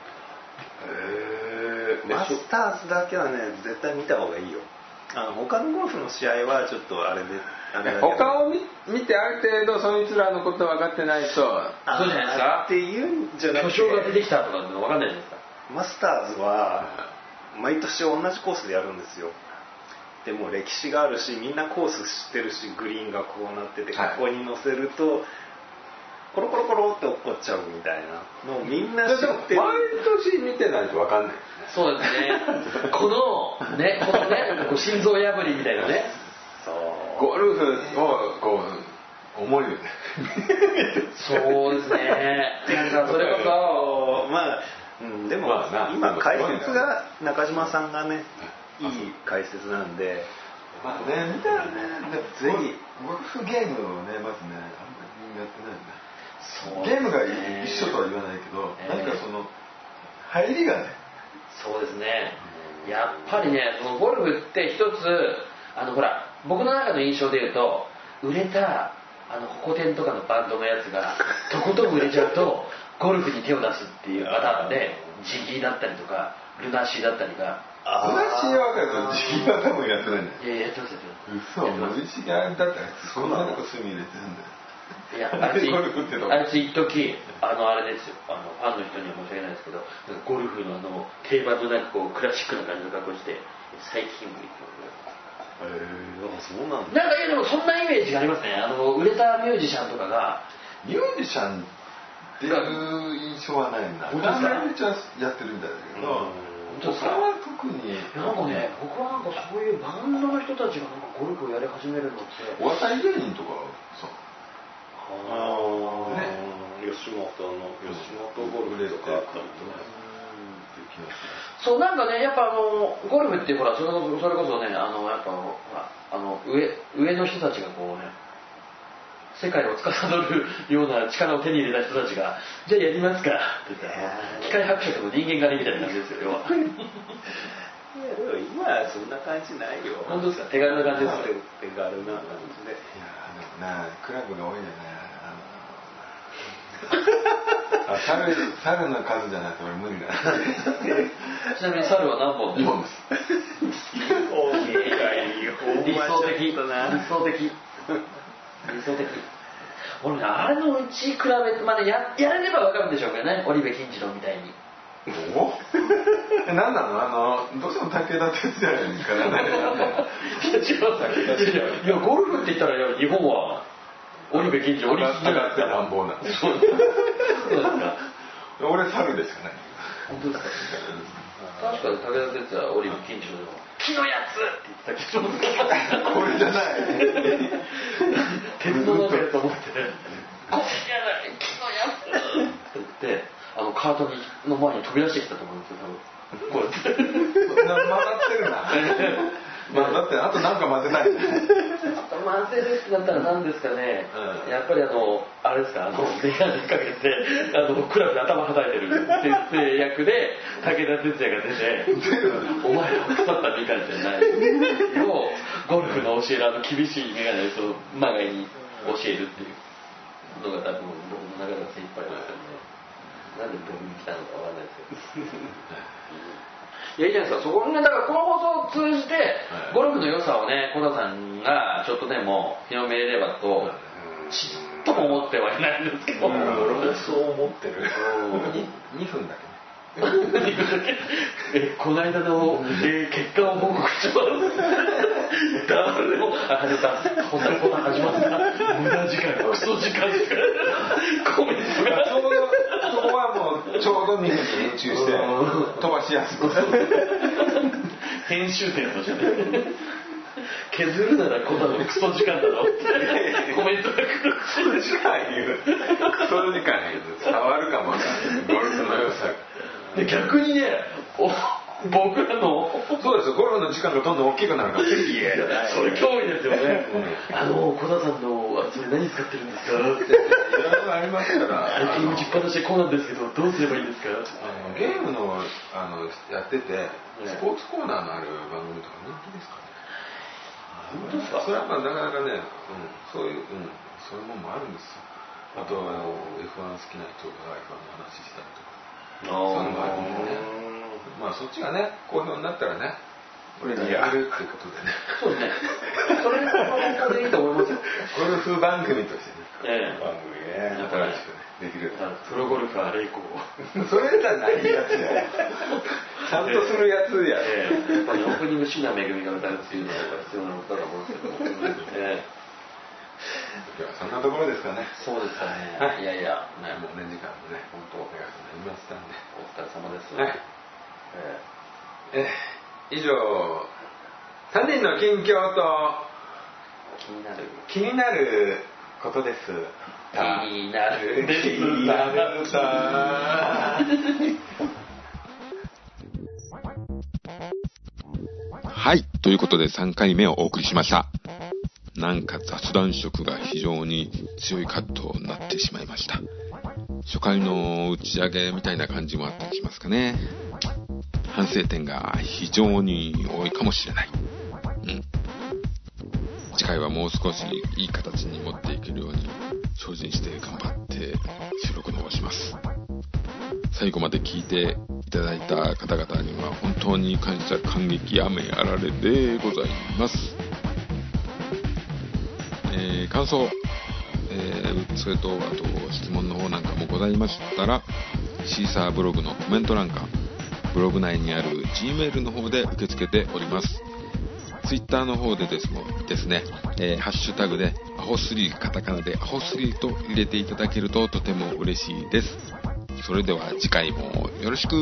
マスターズだけはね絶対見た方がいいよ。あの他のゴルフの試合はちょっとあれであれだけど。他を見見てある程度そいつらのこと分かってないと。あそうじゃないですか。っていうんじゃなくて。巨匠が出てきたとかっての分かんないじゃないですか。マスターズは毎年同じコースでやるんですよ。でも歴史があるしみんなコース知ってるしグリーンがこうなっててこはい。こに乗せると、コロコロコロって落っこっちゃうみたいな。のをみんな知ってる。毎年見てないと分かんないそうですね このねこのねこう心臓破りみたいなね。そう。ゴルフをこう思いそうですね。なんかそれこそまあ、うん、でも、まあな今解説が中島さんがねいい解説なんで。まあね見たらねぜひ。ゴルフゲームをねまずねあんまりやってないんだゲームが一緒とは言わないけど、えー。何かその入りがね。そうですね。やっぱりねそのゴルフって一つあのほら僕の中の印象で言うと売れたあのホコ天とかのバンドのやつがとことん売れちゃうとゴルフに手を出すっていうパターンでジギーだったりとかルナシーだったりが。私は分かる。けど時期は多分やってないんだよ。いやいややってますやってます。嘘。やってます。森重あれだったらそんなとこ隅入れてるんだよいや、あいつ、あいつ一時あの、あれですよ、あの、ファンの人には申し訳ないですけど、ゴルフのあの、定番のなんかこう、クラシックな感じの格好して、最近も行へえあそうなんくだなんか、いやでもそんなイメージがありますね。あの、売れたミュージシャンとかが、ミュージシャンっていう印象はないんだ本当ですか？めちゃやってるみたいだけど本当ですか？他は特に。なんかね、僕はなんかそういうバンドの人たちがなんかゴルフをやり始めるのって、お笑い芸人とかさああ、吉本の吉本ゴルフとかあったりとか。そうなんかねやっぱあのゴルフってほらそれこそそれこそねあのやっぱほらあの上上の人たちがこうね世界を司るような力を手に入れた人たちが「じゃあやりますか」って言ってあの機械伯爵の人間狩りみたいな感じですよ要はいやでも今はそんな感じないよ。本当ですか？手軽な感じですか？手手軽な感じで。いやでもなクラブが多いよね。あのあ猿猿の数じゃないと俺無理だ。ちなみに猿は何本？2本です。理想的。理想的。理想的。俺ねあれのうち比べてまあねややれれば分かるんでしょうけどね。織部金次郎みたいにお？え何なの？あのどうしても武田鉄矢にからないや違ういやゴルフって言ったら日本は織部金織部金ってなんぼなんですか俺猿でしかない本当ですか確かに武田鉄矢織部金次郎でも「木のやつ!」って言ってたけどこれじゃない。鉄道のやと思って「これじゃない。木のやつ! 」って言ってあのカートにの前に飛び出してきたと思うんですよ多分。こうやって混ざってるな。まあ、だって、あとなんか混ぜない。混ぜるってなったら何ですかね、うん。やっぱりあのあれですかあの眼鏡かけてあのクラブで頭叩いてる先生役で武田鉄矢が出て「お前ら腐ったみたいじゃない」をゴルフの教えるあの厳しい眼鏡をそのマガイに教えるっていうのが多分僕の中では精一杯ですよねなんで僕に来たのかわかんないですけど いやいいじゃないですかそこねだからこの放送を通じて、い。ゴルフの良さをね小田さんがちょっとでも広めればとちっとも思ってはいないんですけど、俺もそう思ってる。2分だけね。えこの間の、えー結果を報告します誰もあ始まったこんなこと始まった無駄時間クソ時間コメントがちょうど、そこはもう、ちょうど2分に編集して、飛ばしやすく。編集点としてね削る。ならこんなのクソ時間だろコメントが来る。クソ時間言う。クソ時間言う。伝わる。かもわかんない。逆にねお僕らのそうですよ、ゴルフの時間がどんどん大きくなるから。いやそれ興味ですよね、あの小田さんのあそれ何使ってるんですかっていろいろありますから。最近打ちっぱなしでこうなんですけどどうすればいいんですか？あのゲームのあのやってて、スポーツコーナーのある番組とか人気ですかね。本当ですか？それはまあなかなかね、うん、そういう、うん、そういうもんもあるんですよ。あとあの F1 好きな人が F1 の話したりとか。そういうのもあるんでね。まあそっちがね、好評になったらね、俺らやるってことでね。そうねそれは本当にいいと思いますよゴルフ番組としてね。ええ番組ね新しくね、できる。プロゴルファー霊光それじゃないやつや。ちゃんとするやつや。ええやっぱりオープニング椎名恵が歌うっていうのはやっぱ必要な歌だと思うんですけど、え えではそんなところですかね。そうですかね、はいい、やいや、ね、もうね、時間もね、本当お願いとなりましたんで。お疲れ様です、はいええ以上、3人の近況とえ気になる気になることです。気になる気になるさはい。ということで3回目をお送りしました。なんか雑談色が非常に強いカットになってしまいました。初回の打ち上げみたいな感じもあったりしますかね。反省点が非常に多いかもしれない。うん。次回はもう少しいい形に持っていけるように精進して頑張って収録の方します。最後まで聞いていただいた方々には本当に感謝感激雨あられでございます。えー感想、えーそれとあと質問の方なんかもございましたらシーサーブログのコメント欄かブログ内にある Gmail の方で受け付けております。ツイッターの方でですもですね、えーハッシュタグでアホ3カタカナでアホ3と入れていただけるととても嬉しいです。それでは次回もよろしく